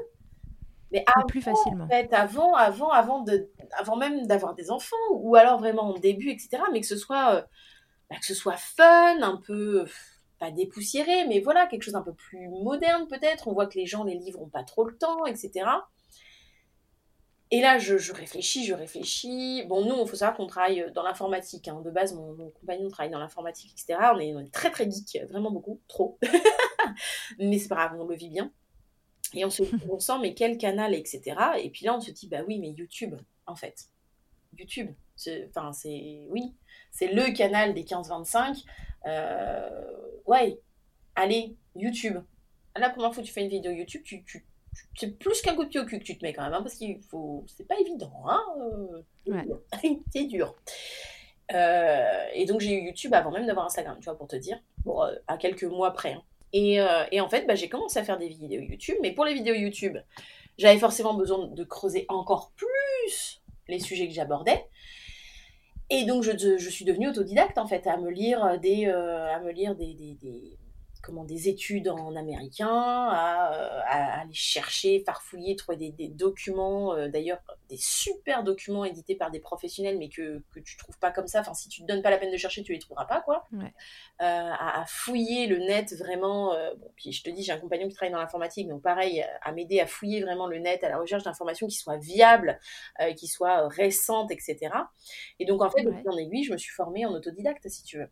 mais avant, plus facilement. En fait, avant, avant, avant, de, avant même d'avoir des enfants, ou alors vraiment en début, etc. Mais que ce soit, euh, bah, que ce soit fun, un peu, pas dépoussiéré, mais voilà, quelque chose d'un peu plus moderne peut-être. On voit que les gens, les livres, n'ont pas trop le temps, etc. Et là, je, je, réfléchis, je réfléchis. Bon, nous, il faut savoir qu'on travaille dans l'informatique. Hein. De base, mon, mon, compagnon travaille dans l'informatique, etc. On est, on est, très, très geek, vraiment beaucoup, trop. mais c'est pas grave, on le vit bien. Et on se dit, on sent, mais quel canal, etc. Et puis là, on se dit, bah oui, mais YouTube, en fait. YouTube. Enfin, c'est. Oui, c'est le canal des 15-25. Euh, ouais, allez, YouTube. La première fois que tu fais une vidéo YouTube, tu, tu, c'est plus qu'un coup de pied au cul que tu te mets quand même, hein, parce qu'il faut, c'est pas évident, hein. c'est dur. Euh, et donc j'ai eu YouTube avant même d'avoir Instagram, tu vois, pour te dire, euh, à quelques mois près. Hein. Et, euh, et, en fait, bah, j'ai commencé à faire des vidéos YouTube, mais pour les vidéos YouTube, j'avais forcément besoin de creuser encore plus les sujets que j'abordais. Et donc je, suis devenue autodidacte en fait, à me lire des, à me lire des comment des études en américain, à, euh, aller chercher, farfouiller, trouver des, documents, euh, d'ailleurs des super documents édités par des professionnels, mais que, que tu trouves pas comme ça. Enfin, si tu te donnes pas la peine de chercher, tu les trouveras pas, quoi. Euh, à, fouiller le net vraiment. bon, puis je te dis, j'ai un compagnon qui travaille dans l'informatique, donc pareil, à m'aider à fouiller vraiment le net, à la recherche d'informations qui soient viables, qui soient récentes, etc. Et donc en fait, ouais. en aiguille, je me suis formée en autodidacte, si tu veux.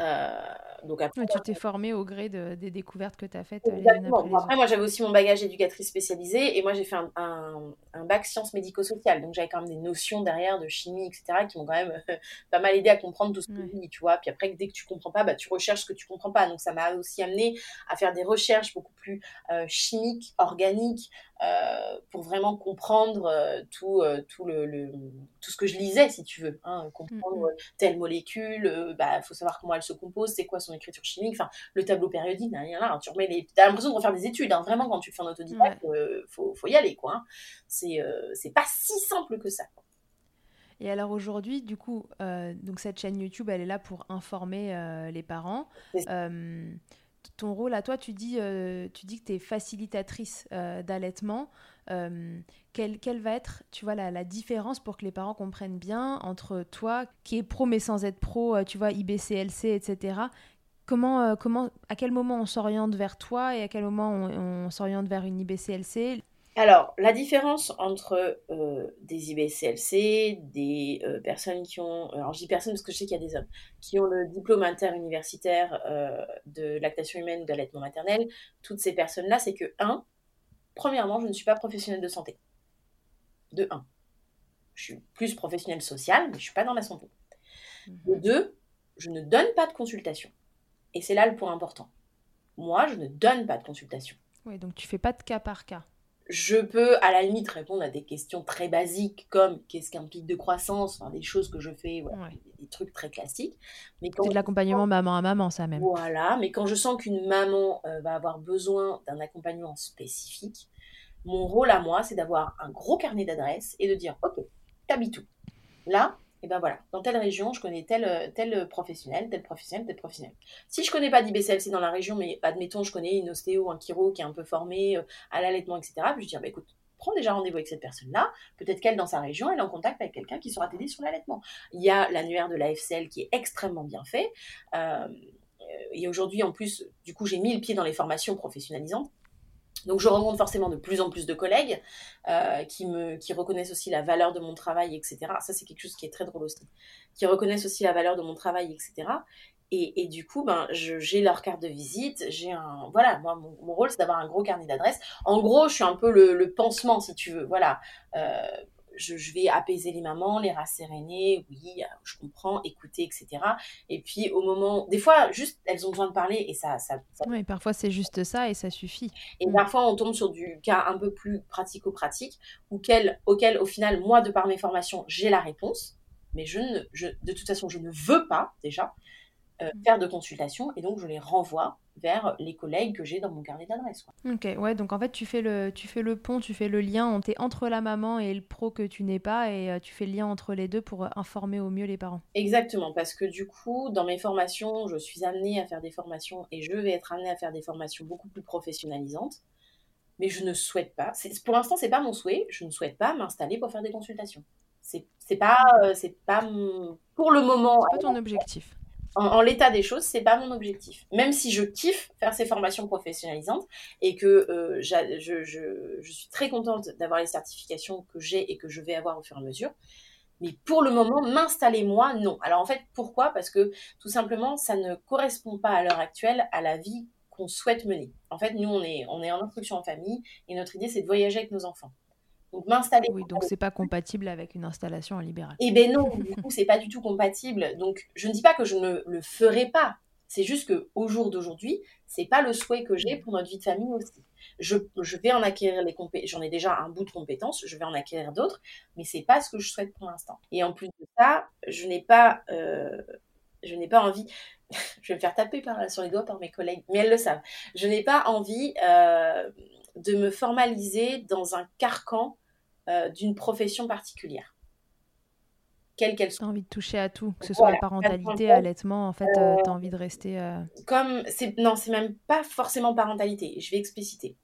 Euh, donc après, tu t'es formée au gré des découvertes que tu as faites. Euh, après, moi, j'avais aussi mon bagage éducatrice spécialisé et moi, j'ai fait un, bac sciences médico-sociales. Donc, j'avais quand même des notions derrière de chimie, etc., qui m'ont quand même pas mal aidé à comprendre tout ce que je dis, tu vois. Puis après, dès que tu comprends pas, bah, tu recherches ce que tu comprends pas. Donc, ça m'a aussi amené à faire des recherches beaucoup plus euh, chimiques, organiques, euh, pour vraiment comprendre euh, tout, euh, tout, le, tout ce que je lisais, si tu veux. Hein, comprendre mm, mm. telle molécule, il bah, faut savoir comment elle se compose, c'est quoi son écriture chimique, enfin, le tableau périodique, là, là, tu remets les... as l'impression de refaire des études. Hein, vraiment, quand tu fais un autodidacte, il faut, faut, y aller. quoi. Hein. C'est c'est pas si simple que ça. Et alors aujourd'hui, du coup, donc cette chaîne YouTube, elle est là pour informer les parents ton rôle à toi, tu dis, euh, tu dis que tu es facilitatrice euh, d'allaitement. Euh, quelle, quelle, va être, tu vois, la, la, différence pour que les parents comprennent bien entre toi, qui est pro mais sans être pro, tu vois, IBCLC, etc. Comment, comment, à quel moment on s'oriente vers toi et à quel moment on, on s'oriente vers une IBCLC alors, la différence entre euh, des IBCLC, des euh, personnes qui ont, alors je dis personnes parce que je sais qu'il y a des hommes, qui ont le diplôme interuniversitaire euh, de lactation humaine ou d'allaitement maternel, toutes ces personnes-là, c'est que, un, premièrement, je ne suis pas professionnelle de santé. De un. Je suis plus professionnelle sociale, mais je ne suis pas dans la santé. De mhm. deux, je ne donne pas de consultation. Et c'est là le point important. Moi, je ne donne pas de consultation. Oui, donc tu fais pas de cas par cas je peux à la limite répondre à des questions très basiques comme qu'est-ce qu'un pic de croissance, enfin, des choses que je fais, des, trucs très classiques. Mais c'est de l'accompagnement maman à maman, ça même. Voilà, mais quand je sens qu'une maman euh, va avoir besoin d'un accompagnement spécifique, mon rôle à moi, c'est d'avoir un gros carnet d'adresses et de dire, ok, t'habites où? Là, et ben voilà, dans telle région, je connais tel, euh, tel professionnel, tel professionnel, tel professionnel. Si je connais pas d'IBCLC dans la région, mais admettons, je connais une ostéo, un chiro qui est un peu formé euh, à l'allaitement, etc., puis je dis, bah, écoute, prends déjà rendez-vous avec cette personne-là. Peut-être qu'elle, dans sa région, elle est en contact avec quelqu'un qui saura t'aider sur l'allaitement. Il y a l'annuaire de la FCL qui est extrêmement bien fait. Euh, et aujourd'hui, en plus, du coup, j'ai mis le pied dans les formations professionnalisantes. Donc je rencontre forcément de plus en plus de collègues euh, qui, me, qui reconnaissent aussi la valeur de mon travail, etc. Ça, c'est quelque chose qui est très drôle aussi. Qui reconnaissent aussi la valeur de mon travail, etc. Et, et du coup, ben, j'ai leur carte de visite. J'ai un, voilà, moi, mon, rôle, c'est d'avoir un gros carnet d'adresses. En gros, je suis un peu le, le pansement, si tu veux. Voilà. Euh, je, vais apaiser les mamans, les rasséréner, oui, euh, je comprends, écouter, etc. Et puis au moment, des fois, juste, elles ont besoin de parler et ça... ça, Oui, parfois c'est juste ça et ça suffit. Et mm. parfois on tombe sur du cas un peu plus pratico-pratique, auquel, auquel au final, moi, de par mes formations, j'ai la réponse, mais je ne, je, de toute façon, je ne veux pas déjà euh, mm. faire de consultation et donc je les renvoie vers les collègues que j'ai dans mon carnet d'adresse. Ok, ouais, donc en fait tu fais le, tu fais le pont, tu fais le lien es entre la maman et le pro que tu n'es pas et euh, tu fais le lien entre les deux pour euh, informer au mieux les parents. Exactement, parce que du coup, dans mes formations, je suis amenée à faire des formations et je vais être amenée à faire des formations beaucoup plus professionnalisantes. Mais je ne souhaite pas, pour l'instant c'est pas mon souhait, je ne souhaite pas m'installer pour faire des consultations. C'est pas, c'est pas pour le moment. C'est pas ton objectif en, l'état des choses, c'est pas mon objectif. Même si je kiffe faire ces formations professionnalisantes et que euh, je, je, suis très contente d'avoir les certifications que j'ai et que je vais avoir au fur et à mesure. Mais pour le moment, m'installer moi, non. Alors en fait, pourquoi? Parce que tout simplement, ça ne correspond pas à l'heure actuelle à la vie qu'on souhaite mener. En fait, nous, on est, on est en instruction en famille et notre idée, c'est de voyager avec nos enfants. Donc m'installer. Oui, donc c'est pas compatible avec une installation en libéral. Eh ben non, du coup c'est pas du tout compatible. Donc je ne dis pas que je ne le ferai pas. C'est juste que au jour d'aujourd'hui, c'est pas le souhait que j'ai pour notre vie de famille aussi. Je, vais en acquérir les compétences, j'en ai déjà un bout de compétences, je vais en acquérir d'autres, mais c'est pas ce que je souhaite pour l'instant. Et en plus de ça, je n'ai pas, euh, je n'ai pas envie, je vais me faire taper par, sur les doigts par mes collègues, mais elles le savent. Je n'ai pas envie euh, de me formaliser dans un carcan euh, d'une profession particulière. Quelle qu'elle soit. Tu as envie de toucher à tout, que ce soit la parentalité, allaitement, en fait, euh, tu as envie de rester. Comme, non, c'est même pas forcément parentalité, je vais expliciter.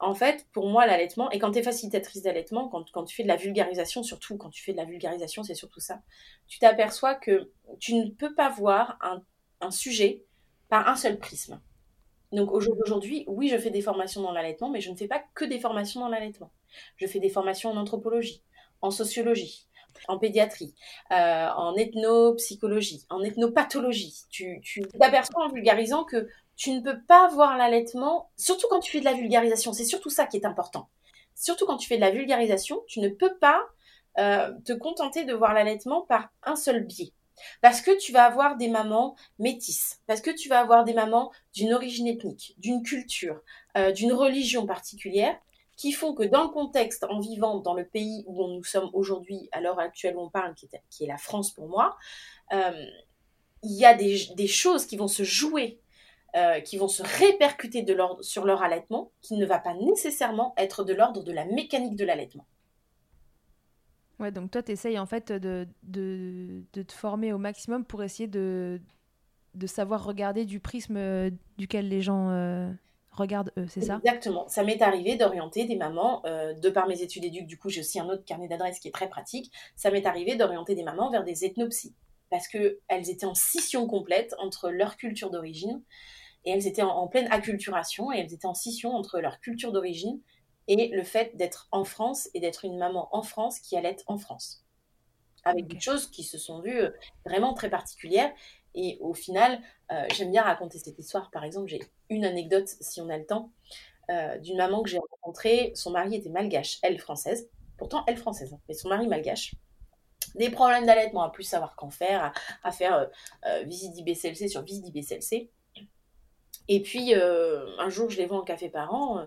En fait, pour moi, l'allaitement, et quand tu es facilitatrice d'allaitement, quand, quand, tu fais de la vulgarisation, surtout quand tu fais de la vulgarisation, c'est surtout ça, tu t'aperçois que tu ne peux pas voir un, un sujet par un seul prisme. Donc aujourd'hui, oui, je fais des formations dans l'allaitement, mais je ne fais pas que des formations dans l'allaitement. Je fais des formations en anthropologie, en sociologie, en pédiatrie, euh, en ethnopsychologie, en ethnopathologie. Tu t'aperçois en vulgarisant que tu ne peux pas voir l'allaitement, surtout quand tu fais de la vulgarisation, c'est surtout ça qui est important. Surtout quand tu fais de la vulgarisation, tu ne peux pas euh, te contenter de voir l'allaitement par un seul biais. Parce que tu vas avoir des mamans métisses, parce que tu vas avoir des mamans d'une origine ethnique, d'une culture, euh, d'une religion particulière, qui font que dans le contexte, en vivant dans le pays où nous sommes aujourd'hui, à l'heure actuelle où on parle, qui est, la France pour moi, euh, il y a des, choses qui vont se jouer euh, qui vont se répercuter sur leur allaitement, qui ne va pas nécessairement être de l'ordre de la mécanique de l'allaitement. Ouais, donc toi, tu essayes en fait de, de, de, te former au maximum pour essayer de, de savoir regarder du prisme euh, duquel les gens euh, regardent eux, c'est ça? Exactement. Ça m'est arrivé d'orienter des mamans, de par mes études éduques, du coup j'ai aussi un autre carnet d'adresses qui est très pratique, ça m'est arrivé d'orienter des mamans vers des ethnopsies. Parce qu'elles étaient en scission complète entre leur culture d'origine, et elles étaient en, pleine acculturation et elles étaient en scission entre leur culture d'origine et le fait d'être en France et d'être une maman en France qui allait être en France. Avec des choses qui se sont vues euh, vraiment très particulières. Et au final, euh, j'aime bien raconter cette histoire. Par exemple, j'ai une anecdote, si on a le temps, euh, d'une maman que j'ai rencontrée. Son mari était malgache, elle française. Pourtant, elle française, hein, mais son mari malgache des problèmes d'allaitement, à plus savoir qu'en faire, à, faire visite d'IBCLC sur visite d'IBCLC. Et puis, euh, un jour, je les vois en café parents.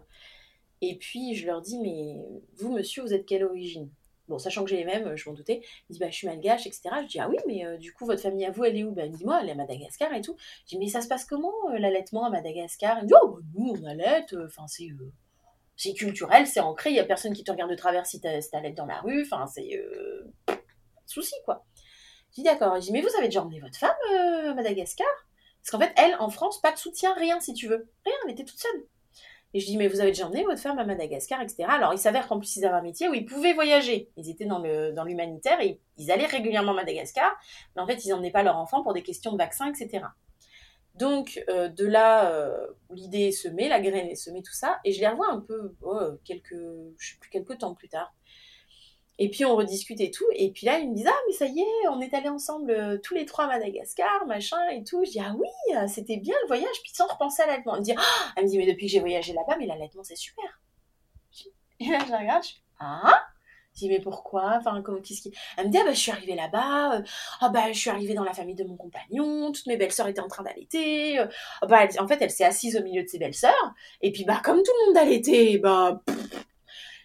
Euh, et puis, je leur dis, mais vous, monsieur, vous êtes quelle origine? Bon, sachant que j'ai les mêmes, je m'en doutais. Il dit, bah, je suis malgache, etc. Je dis, ah oui, mais euh, du coup, votre famille à vous, elle est où? Ben, dis-moi, elle est à Madagascar et tout. Je dis, mais ça se passe comment, l'allaitement à Madagascar? Il me dit, oh, bah, nous, on allait, enfin, c'est. c'est culturel, c'est ancré, il n'y a personne qui te regarde de travers si t'allaites dans la rue, enfin, c'est. souci, quoi. Je dis, d'accord. Je dis, mais vous avez déjà emmené votre femme à Madagascar? Parce qu'en fait, elle, en France, pas de soutien, rien, si tu veux. Rien, elle était toute seule. Et je dis, mais vous avez déjà emmené votre femme à Madagascar, etc. Alors, il s'avère qu'en plus, ils avaient un métier où ils pouvaient voyager. Ils étaient dans, l'humanitaire et ils allaient régulièrement à Madagascar. Mais en fait, ils n'emmenaient pas leur enfant pour des questions de vaccins, etc. Donc, euh, de là, euh, l'idée est semée, la graine est semée, tout ça. Et je les revois un peu, oh, quelques, je sais plus, quelques temps plus tard. Et puis on rediscute et tout. Et puis là, ils me disent Ah, mais ça y est, on est allés ensemble euh, tous les trois à Madagascar, machin et tout. Je dis Ah oui, euh, c'était bien le voyage. Puis sans repenser à l'allaitement. Elle me dit ah Elle me dit Mais depuis que j'ai voyagé là-bas, mais l'allaitement, c'est super. Et là, je regarde, je dis Ah je dis mais pourquoi? Enfin, comment qu'est-ce qui? Elle me dit ah bah je suis arrivée là-bas. Euh, ah bah je suis arrivée dans la famille de mon compagnon. Toutes mes belles-sœurs étaient en train d'allaiter. Ah, bah en fait elle s'est assise au milieu de ses belles-sœurs. Et puis bah comme tout le monde allaitait, bah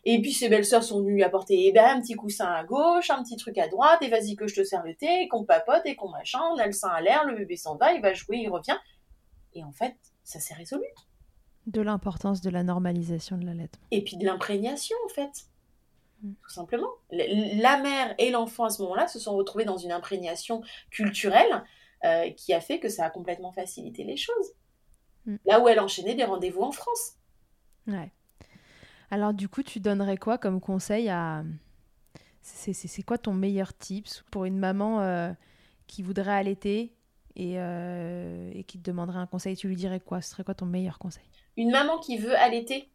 et puis ses belles-sœurs sont venues lui apporter eh ben, un petit coussin à gauche, un petit truc à droite, et vas-y que je te sers le thé, qu'on papote et qu'on machin, on a le sein à l'air, le bébé s'en va, il va jouer, il revient. Et en fait, ça s'est résolu. De l'importance de la normalisation de l'allaitement. Et puis de l'imprégnation, en fait. Mm. Tout simplement. La mère et l'enfant à ce moment-là se sont retrouvés dans une imprégnation culturelle euh, qui a fait que ça a complètement facilité les choses. Mm. Là où elle enchaînait des rendez-vous en France. Ouais. Alors du coup, tu donnerais quoi comme conseil à... C'est quoi ton meilleur tips pour une maman euh, qui voudrait allaiter et, euh, et, qui te demanderait un conseil? Tu lui dirais quoi? Ce serait quoi ton meilleur conseil? Une maman qui veut allaiter?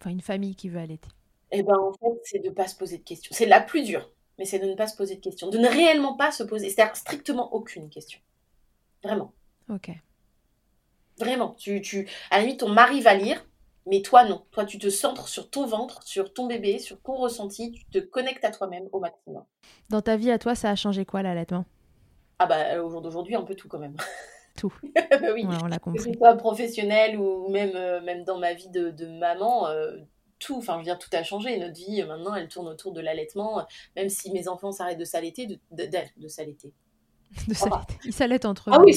Enfin, une famille qui veut allaiter. Eh ben en fait, c'est de ne pas se poser de questions. C'est la plus dure, mais c'est de ne pas se poser de questions. De ne réellement pas se poser, c'est-à-dire strictement aucune question. Vraiment. Ok. Vraiment. Tu, tu, à la limite, ton mari va lire, mais toi, non. Toi, tu te centres sur ton ventre, sur ton bébé, sur ton ressenti. Tu te connectes à toi-même au maximum. Dans ta vie, à toi, ça a changé quoi l'allaitement Ah bah, au jour d'aujourd'hui, un peu tout quand même. tout. bah oui. Ouais, on l'a Que compris. ce soit professionnel ou même, euh, même dans ma vie de, de maman, euh, tout, enfin, je veux dire, tout a changé. Notre vie, euh, maintenant, elle tourne autour de l'allaitement. euh, Même si mes enfants s'arrêtent de s'allaiter, de, de, s'allaiter. De s'allaiter. Ils s'allaitent entre eux. Ah oui,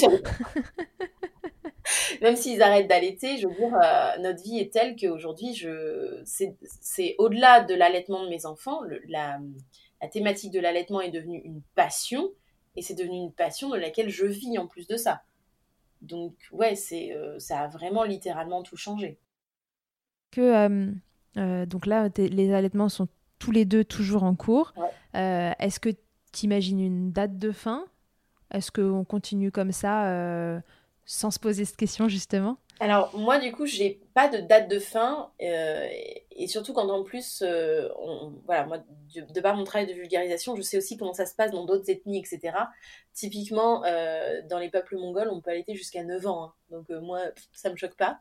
Même s'ils arrêtent d'allaiter, je veux dire, euh, notre vie est telle qu'aujourd'hui, je... c'est c'est au-delà de l'allaitement de mes enfants. le- la, la thématique de l'allaitement est devenue une passion, et c'est devenu une passion de laquelle je vis en plus de ça. Donc, ouais, c'est euh, ça a vraiment littéralement tout changé. Que, euh, donc là, les allaitements sont tous les deux toujours en cours. Ouais. Est-ce que tu imagines une date de fin? Est-ce qu'on continue comme ça sans se poser cette question justement Alors, moi, du coup, j'ai pas de date de fin, euh, et, surtout quand en plus, euh, on- voilà, moi, de, de par mon travail de vulgarisation, je sais aussi comment ça se passe dans d'autres ethnies, etc. Typiquement, euh, dans les peuples mongols, on peut allaiter jusqu'à 9 ans, hein. donc moi, ça me choque pas.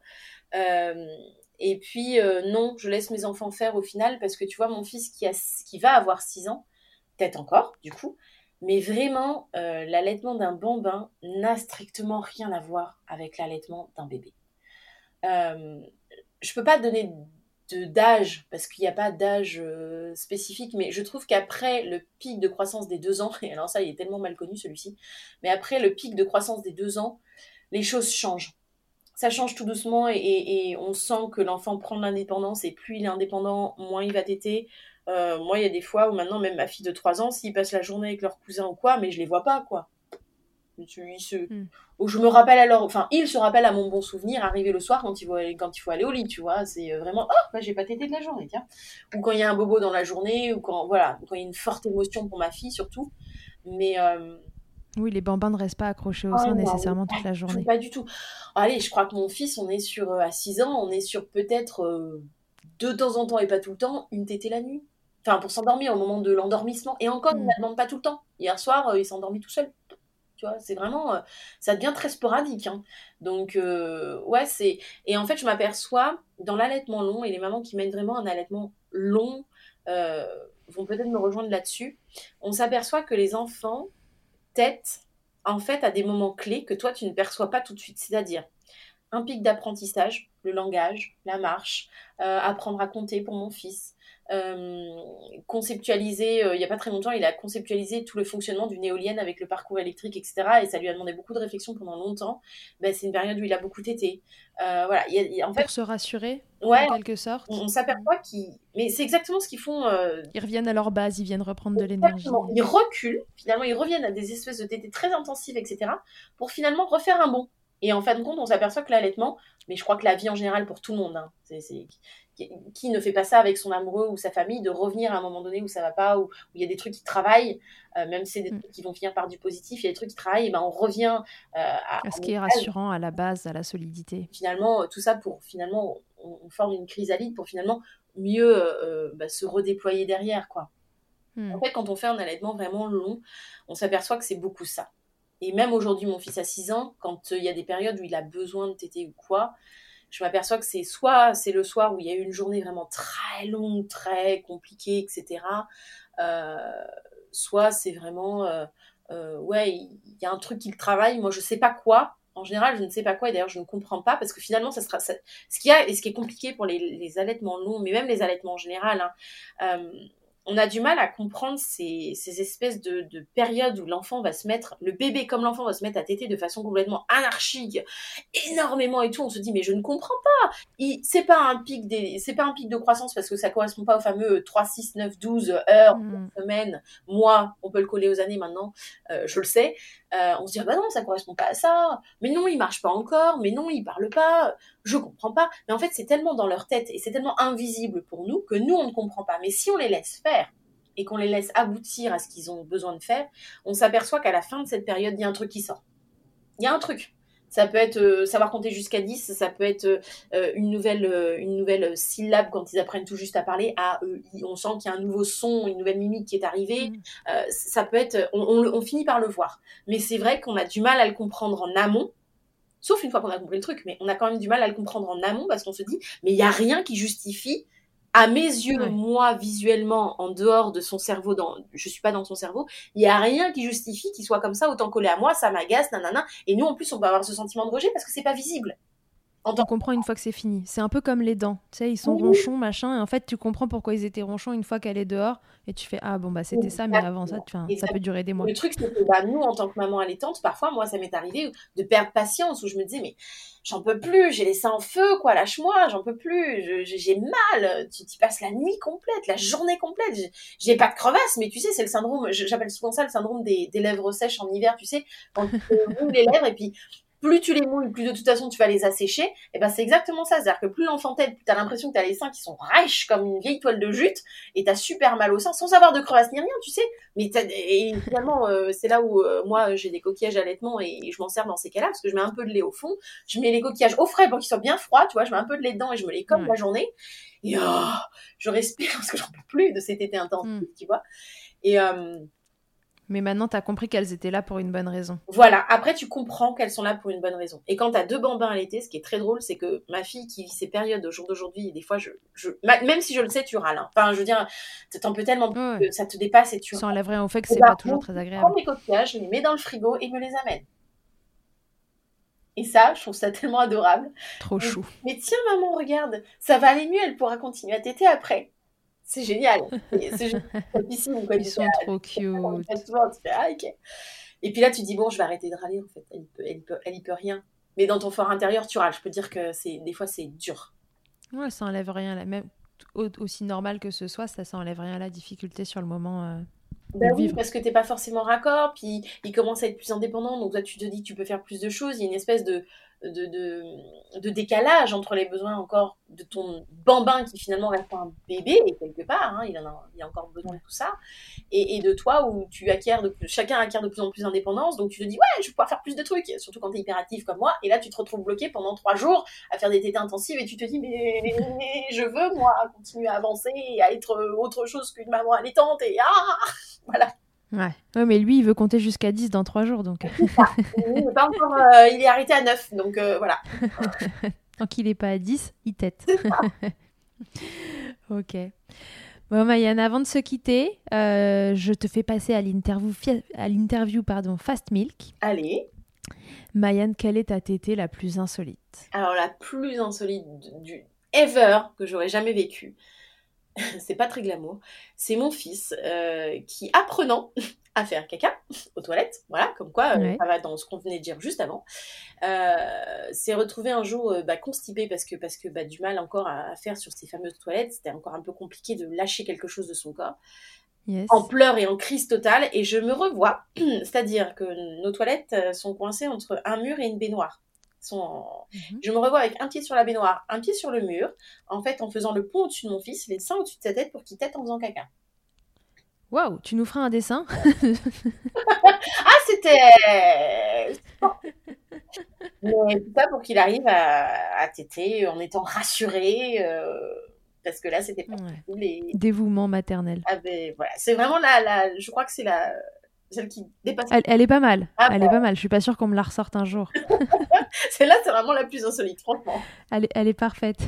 Et puis, non, je laisse mes enfants faire au final, parce que tu vois, mon fils qui, a, qui va avoir 6 ans, peut-être encore, du coup, mais vraiment, euh, l'allaitement d'un bambin n'a strictement rien à voir avec l'allaitement d'un bébé. Euh, je peux pas donner d'âge parce qu'il n'y a pas d'âge euh, spécifique, mais je trouve qu'après le pic de croissance des deux ans, et alors ça il est tellement mal connu celui-ci, mais après le pic de croissance des deux ans, les choses changent. Ça change tout doucement et, on sent que l'enfant prend l'indépendance et plus il est indépendant, moins il va téter. Euh, moi, il y a des fois où maintenant, même ma fille de 3 ans, s'ils passent la journée avec leurs cousins ou quoi, mais je les vois pas, quoi. Ils se, Hmm. où je me rappelle alors, enfin, il se rappelle à mon bon souvenir, arrivé le soir quand il faut aller, quand il faut aller au lit, tu vois, c'est euh, vraiment, oh, bah, j'ai pas tété de la journée, tiens. Ou quand il y a un bobo dans la journée, ou quand, voilà, quand il y a une forte émotion pour ma fille, surtout. Mais, euh, Oui, les bambins ne restent pas accrochés au sein non, nécessairement toute la journée. pas du tout. Allez, je crois que mon fils, on est sur, euh, à 6 ans, on est sur peut-être, de temps en temps et pas tout le temps, une tétée la nuit. Enfin, pour s'endormir au moment de l'endormissement. Et encore, il ne Mm. la demande pas tout le temps. Hier soir, euh, il s'est endormi tout seul. Tu vois, c'est vraiment, euh, ça devient très sporadique. hein. Donc, euh, ouais, c'est. Et en fait, je m'aperçois dans l'allaitement long, et les mamans qui mènent vraiment un allaitement long vont peut-être me rejoindre là-dessus. On s'aperçoit que les enfants têtent, en fait, à des moments clés que toi, tu ne perçois pas tout de suite. C'est-à-dire un pic d'apprentissage, le langage, la marche, euh, apprendre à compter pour mon fils. Euh, conceptualiser, euh, il n'y a pas très longtemps, il a conceptualisé tout le fonctionnement d'une éolienne avec le parcours électrique, etc. Et ça lui a demandé beaucoup de réflexion pendant longtemps. Ben, c'est une période où il a beaucoup tété. Euh, voilà, il y a- il y a- en fait, Pour se rassurer, ouais, en quelque sorte. on, on s'aperçoit qu'ils... Mais c'est exactement ce qu'ils font Ils reviennent à leur base, ils viennent reprendre de l'énergie. Ils reculent, finalement, ils reviennent à des espèces de tétées très intensives, etc., pour finalement refaire un bond. Et en fin de compte, on s'aperçoit que l'allaitement, mais je crois que la vie en général pour tout le monde, hein, c'est- qui, ne fait pas ça avec son amoureux ou sa famille, de revenir à un moment donné où ça va pas, où il y a des trucs qui travaillent, euh, même si c'est des Mm. trucs qui vont finir par du positif, il y a des trucs qui travaillent, et ben on revient euh, à, À ce qui est rassurant à la base, à la solidité. finalement euh, tout ça pour finalement on, on forme une chrysalide pour finalement mieux euh, bah, se redéployer derrière quoi. Hmm. En fait, quand on fait un allaitement vraiment long, on s'aperçoit que c'est beaucoup ça. Et même aujourd'hui, mon fils a 6 ans, quand il y a des périodes où il a besoin de téter ou quoi, je m'aperçois que c'est soit c'est le soir où il y a eu une journée vraiment très longue, très compliquée, etc. Euh, soit c'est vraiment, euh, euh, ouais, il y a un truc qu'il travaille, moi je sais pas quoi. En général, je ne sais pas quoi, et d'ailleurs, je ne comprends pas, parce que finalement, ça sera, ce qu'il y a, et ce qui est compliqué pour les, allaitements longs, mais même les allaitements en général, hein, on a du mal à comprendre ces, ces espèces de, de périodes où l'enfant va se mettre, le bébé comme l'enfant va se mettre à téter de façon complètement anarchique, énormément et tout. On se dit mais je ne comprends pas. C'est pas un pic des, c'est pas un pic de croissance parce que ça correspond pas au fameux 3, 6, 9, 12 heures, Hmm. semaines, mois. On peut le coller aux années maintenant. euh, je le sais. Euh, on se dit ah bah non ça correspond pas à ça. Mais non il marche pas encore. Mais non il parle pas. Je comprends pas. Mais en fait c'est tellement dans leur tête et c'est tellement invisible pour nous que nous on ne comprend pas. Mais si on les laisse faire et qu'on les laisse aboutir à ce qu'ils ont besoin de faire, on s'aperçoit qu'à la fin de cette période, il y a un truc qui sort. Il y a un truc. Ça peut être euh, savoir compter jusqu'à 10, ça peut être euh, une, nouvelle, euh, une nouvelle syllabe quand ils apprennent tout juste à parler. A, E, I. On sent qu'il y a un nouveau son, une nouvelle mimique qui est arrivée. Mm. Ça peut être. On, on- on finit par le voir. Mais c'est vrai qu'on a du mal à le comprendre en amont. Sauf une fois qu'on a compris le truc, mais on a quand même du mal à le comprendre en amont parce qu'on se dit, mais il n'y a rien qui justifie à mes yeux, moi, visuellement, en dehors de son cerveau, dans, je suis pas dans son cerveau, il y a rien qui justifie qu'il soit comme ça, autant collé à moi, ça m'agace, nanana. Et nous, en plus, on peut avoir ce sentiment de rejet parce que c'est pas visible. On comprend une fois que c'est fini. C'est un peu comme les dents. Tu sais, ils sont ronchons, machin, et en fait, tu comprends pourquoi ils étaient ronchons une fois qu'elle est dehors, et tu fais Ah bon, bah c'était ça, mais avant ça, tu, ça, peut durer des mois. Le truc, c'est que bah, nous, en tant que maman allaitante, parfois, moi, ça m'est arrivé de perdre patience, où je me disais Mais j'en peux plus, j'ai les seins en feu, quoi, lâche-moi, j'en peux plus, j'ai mal, tu, y passes la nuit complète, la journée complète, j'ai pas de crevasse, mais tu sais, c'est le syndrome, j'appelle souvent ça le syndrome des, des, lèvres sèches en hiver, tu sais, quand tu les lèvres, et puis plus tu les mouilles, plus de toute façon tu vas les assécher, et eh ben c'est exactement ça. C'est-à-dire que plus l'enfant t'aide, plus t'as l'impression que t'as les seins qui sont riches comme une vieille toile de jute, et t'as super mal au sein, sans avoir de crevasse ni rien, tu sais. Mais et finalement, euh, c'est là où euh, moi j'ai des coquillages allaitement et, et je m'en sers dans ces cas-là, parce que je mets un peu de lait au fond, je mets les coquillages au frais pour qu'ils soient bien froids, tu vois, je mets un peu de lait dedans et je me les comme la journée. Et oh, je respire parce que j'en peux plus de cet été intense, hmm. tu vois. Et euh, mais maintenant, tu as compris qu'elles étaient là pour une bonne raison. Voilà, après, tu comprends qu'elles sont là pour une bonne raison. Et quand tu as deux bambins à l'été, ce qui est très drôle, c'est que ma fille qui vit ces périodes au jour d'aujourd'hui, des fois, je, je, même si je le sais, tu râles. Hein. Enfin, je veux dire, t'en peux tellement que ça te dépasse et tu Ça enlèverait au fait que c'est pas toujours très agréable. Je prends mes coquillages, je les mets dans le frigo et me les amène. Et ça, je trouve ça tellement adorable. Trop chou. Mais tiens, maman, regarde, ça va aller mieux, elle pourra continuer à téter après c'est génial. C'est Ils sont trop cute. Ah, et puis là, tu dis, bon, je vais arrêter de râler, en fait. Elle peut, elle peut, elle y peut rien. Mais dans ton fort intérieur, tu râles. Je peux dire que c'est des fois, c'est dur. Ouais, ça enlève rien. Même aussi normal que ce soit, ça, ça enlève rien à la difficulté sur le moment. Euh, ben oui, parce que t'es pas forcément raccord, puis il commence à être plus indépendant, donc toi tu te dis que tu peux faire plus de choses. Il y a une espèce de, de, de, de, décalage entre les besoins encore de ton bambin qui finalement reste un bébé quelque part, hein, il, en a, il a encore besoin de tout ça, et, et, de toi où tu acquiers de, chacun acquiert de plus en plus d'indépendance, donc tu te dis ouais je vais pouvoir faire plus de trucs, surtout quand tu es hyperactif comme moi, et là tu te retrouves bloqué pendant trois jours à faire des tétés intensives et tu te dis mais, je veux moi continuer à avancer et à être autre chose qu'une maman allaitante et ah voilà. Ouais. mais lui, il veut compter jusqu'à 10 dans 3 jours, donc. il, pas encore, euh, il est arrêté à 9, donc euh, voilà. Tant qu'il n'est pas à 10, il tête. ok. Bon, Mayan, avant de se quitter, euh, je te fais passer à l'interview, à l'interview pardon, Fast Milk. Allez. Mayan, quelle est ta tétée la plus insolite? Alors, la plus insolite du ever que j'aurais jamais vécu, c'est pas très glamour, c'est mon fils euh, qui, apprenant à faire caca aux toilettes, voilà, comme quoi euh, ça va dans ce qu'on venait de dire juste avant, euh, s'est retrouvé un jour bah, constipé parce que, parce que bah, du mal encore à, faire sur ces fameuses toilettes, c'était encore un peu compliqué de lâcher quelque chose de son corps. en pleurs et en crise totale, et je me revois, c'est-à-dire que nos toilettes sont coincées entre un mur et une baignoire. Mhm. Je me revois avec un pied sur la baignoire, un pied sur le mur, en fait, en faisant le pont au-dessus de mon fils, les seins au-dessus de sa tête pour qu'il tête en faisant caca. Waouh, tu nous feras un dessin? Ah, c'était. Mais tout ça pour qu'il arrive à, à téter en étant rassuré. Euh, parce que là, c'était pas ouais. Dévouement maternel. Ah ben voilà, c'est vraiment la, la. Je crois que c'est la, celle qui dépasse. Elle, est pas mal. Ah elle est pas mal. Je suis pas sûre qu'on me la ressorte un jour. Celle-là, c'est vraiment la plus insolite, franchement. Elle est, elle est parfaite.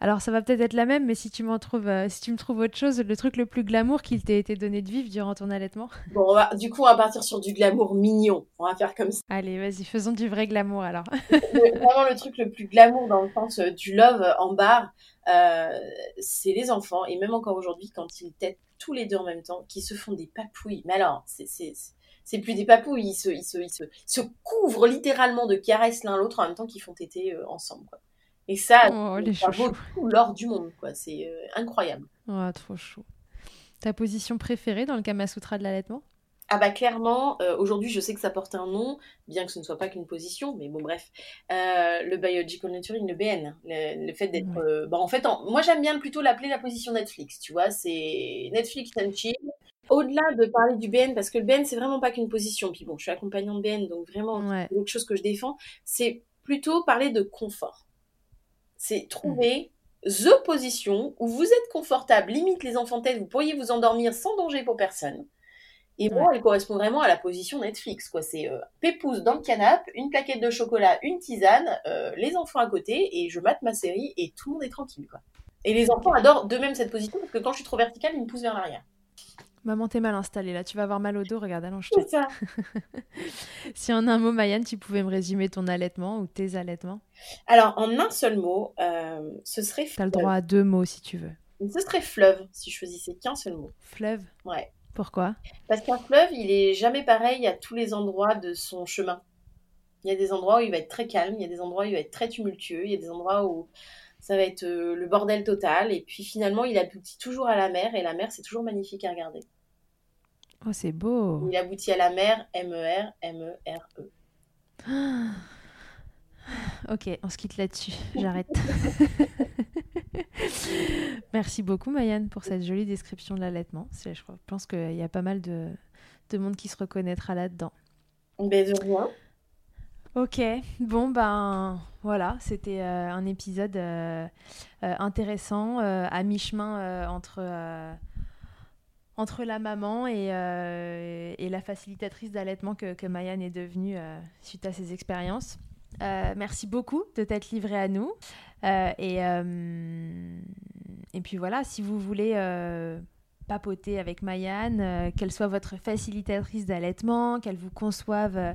Alors, ça va peut-être être la même, mais si tu, m'en trouves, euh, si tu me trouves autre chose, le truc le plus glamour qu'il t'ait été donné de vivre durant ton allaitement Bon, du coup, on va partir sur du glamour mignon. On va faire comme ça. Allez, vas-y, faisons du vrai glamour alors. vraiment, le truc le plus glamour dans le sens euh, du love en bar, euh, c'est les enfants. Et même encore aujourd'hui, quand ils têtent tous les deux en même temps, qui se font des papouilles. Mais alors, c'est plus des papouilles, ils se, ils se, ils se, se couvrent littéralement de caresses l'un l'autre en même temps qu'ils font téter euh, ensemble. Quoi. Et ça, oh, ça vaut l'or du monde, quoi. C'est euh, incroyable. Oh, trop chaud. Ta position préférée dans le Kama Sutra de l'allaitement? Ah bah clairement, euh, aujourd'hui je sais que ça porte un nom, bien que ce ne soit pas qu'une position, mais bon bref, euh, le biological nurturing, le BN, le, fait d'être, euh, bah en fait, moi j'aime bien plutôt l'appeler la position Netflix, tu vois, c'est Netflix and chill. Au-delà de parler du BN, parce que le BN c'est vraiment pas qu'une position, puis bon, je suis accompagnante BN, donc vraiment c'est quelque chose que je défends, c'est plutôt parler de confort. C'est trouver the position où vous êtes confortable, limite les enfants têtes, vous pourriez vous endormir sans danger pour personne et moi, elle correspond vraiment à la position Netflix, quoi. C'est euh, pépouze dans le canapé, une plaquette de chocolat, une tisane, euh, les enfants à côté, et je mate ma série, et tout le monde est tranquille, quoi. Et les enfants adorent d'eux-mêmes cette position parce que quand je suis trop verticale, ils me poussent vers l'arrière. Maman, t'es mal installée là, tu vas avoir mal au dos, regarde, allonge-toi. C'est ça. si en un mot, Mayanne, tu pouvais me résumer ton allaitement ou tes allaitements? Alors, en un seul mot, euh, ce serait. T'as le droit à deux mots si tu veux. Ce serait fleuve, si je choisissais qu'un seul mot. Fleuve? Ouais. Pourquoi? Parce qu'un fleuve, il est jamais pareil à tous les endroits de son chemin. Il y a des endroits où il va être très calme, il y a des endroits où il va être très tumultueux, il y a des endroits où ça va être euh, le bordel total, et puis finalement, il aboutit toujours à la mer, et la mer, c'est toujours magnifique à regarder. Oh, c'est beau. Il aboutit à la mer, M-E-R, M-E-R-E. Ok, on se quitte là-dessus. J'arrête. Merci beaucoup, Mayanne, pour cette jolie description de l'allaitement. Je pense qu'il y a pas mal de, monde qui se reconnaîtra là-dedans. Ben, de rien. Ok, bon ben voilà, c'était euh, un épisode euh, euh, intéressant, à mi-chemin entre, entre la maman et, et la facilitatrice d'allaitement que, que Mayanne est devenue suite à ses expériences. merci beaucoup de t'être livrée à nous. et, et puis voilà, si vous voulez papoter avec Mayanne, euh, qu'elle soit votre facilitatrice d'allaitement, qu'elle vous conçoive euh,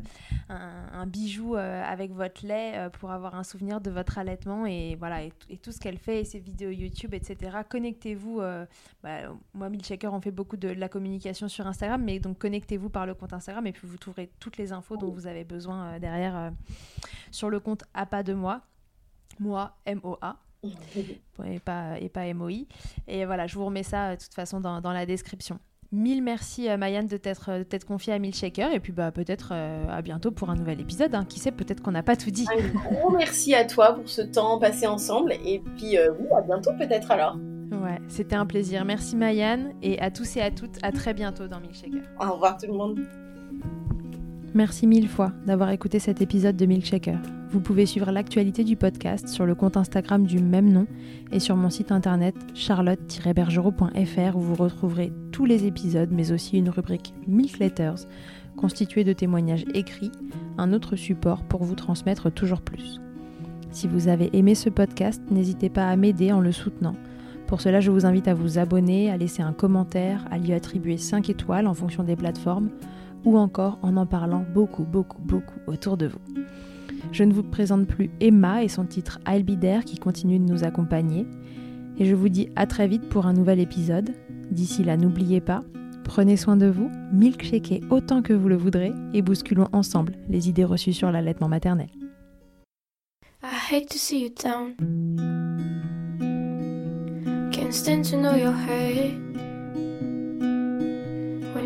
un, bijou euh, avec votre lait pour avoir un souvenir de votre allaitement et voilà et, tout ce qu'elle fait et ses vidéos YouTube, etc. Connectez-vous. Bah, moi, Milkshaker, on fait beaucoup de, la communication sur Instagram, mais donc connectez-vous par le compte Instagram et puis vous trouverez toutes les infos dont vous avez besoin derrière sur le compte à pas de moi, moi M-O-A et pas, et pas MOI. Et voilà, je vous remets ça de toute façon dans, dans la description. Mille merci euh, Mayanne de t'être confiée à Milkshaker et puis bah, peut-être euh, à bientôt pour un nouvel épisode. Hein. Qui sait, peut-être qu'on n'a pas tout dit. Un gros merci à toi pour ce temps passé ensemble et puis euh, oui, à bientôt peut-être alors. Ouais, c'était un plaisir. Merci Mayanne et à tous et à toutes, à très bientôt dans Milkshaker. Au revoir tout le monde. Merci mille fois d'avoir écouté cet épisode de Milkshaker. Vous pouvez suivre l'actualité du podcast sur le compte Instagram du même nom et sur mon site internet charlotte-bergerot.fr où vous retrouverez tous les épisodes mais aussi une rubrique Milk Letters constituée de témoignages écrits, un autre support pour vous transmettre toujours plus. Si vous avez aimé ce podcast, n'hésitez pas à m'aider en le soutenant. Pour cela, je vous invite à vous abonner, à laisser un commentaire, à lui attribuer 5 étoiles en fonction des plateformes ou encore en en parlant beaucoup, beaucoup, beaucoup autour de vous. Je ne vous présente plus Emma et son titre I'll Be There qui continue de nous accompagner. Et je vous dis à très vite pour un nouvel épisode. D'ici là, n'oubliez pas, prenez soin de vous, milkshakez autant que vous le voudrez et bousculons ensemble les idées reçues sur l'allaitement maternel. I hate to see you down. Can't stand to know your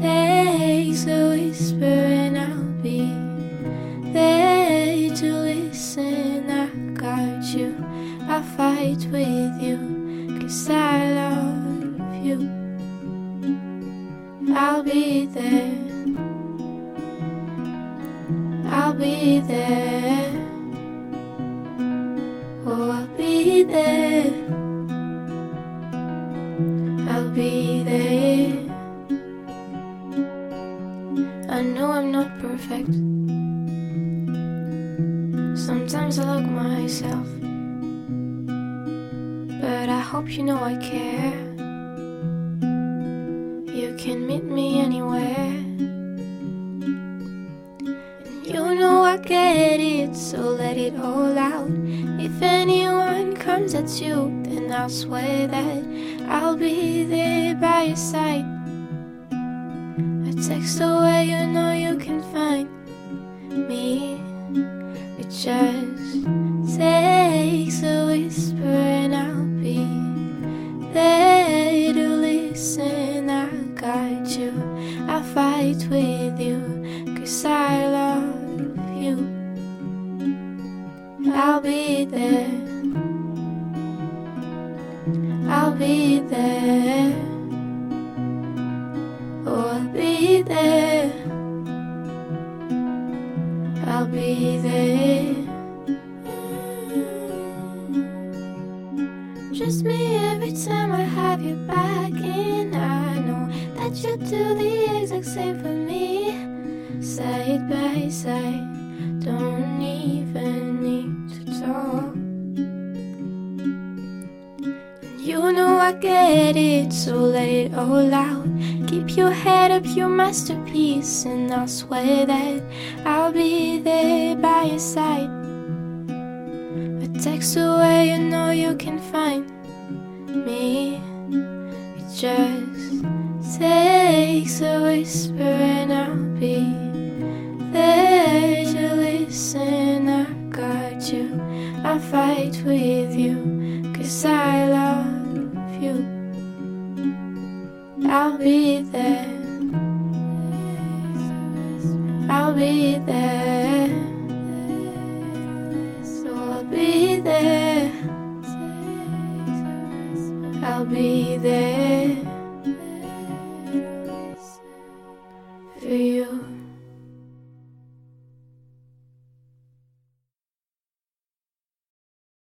takes a whisper, and I'll be there to listen. I got you, I fight with you, cause I love you. I'll be there, I'll be there. Oh, I'll be there,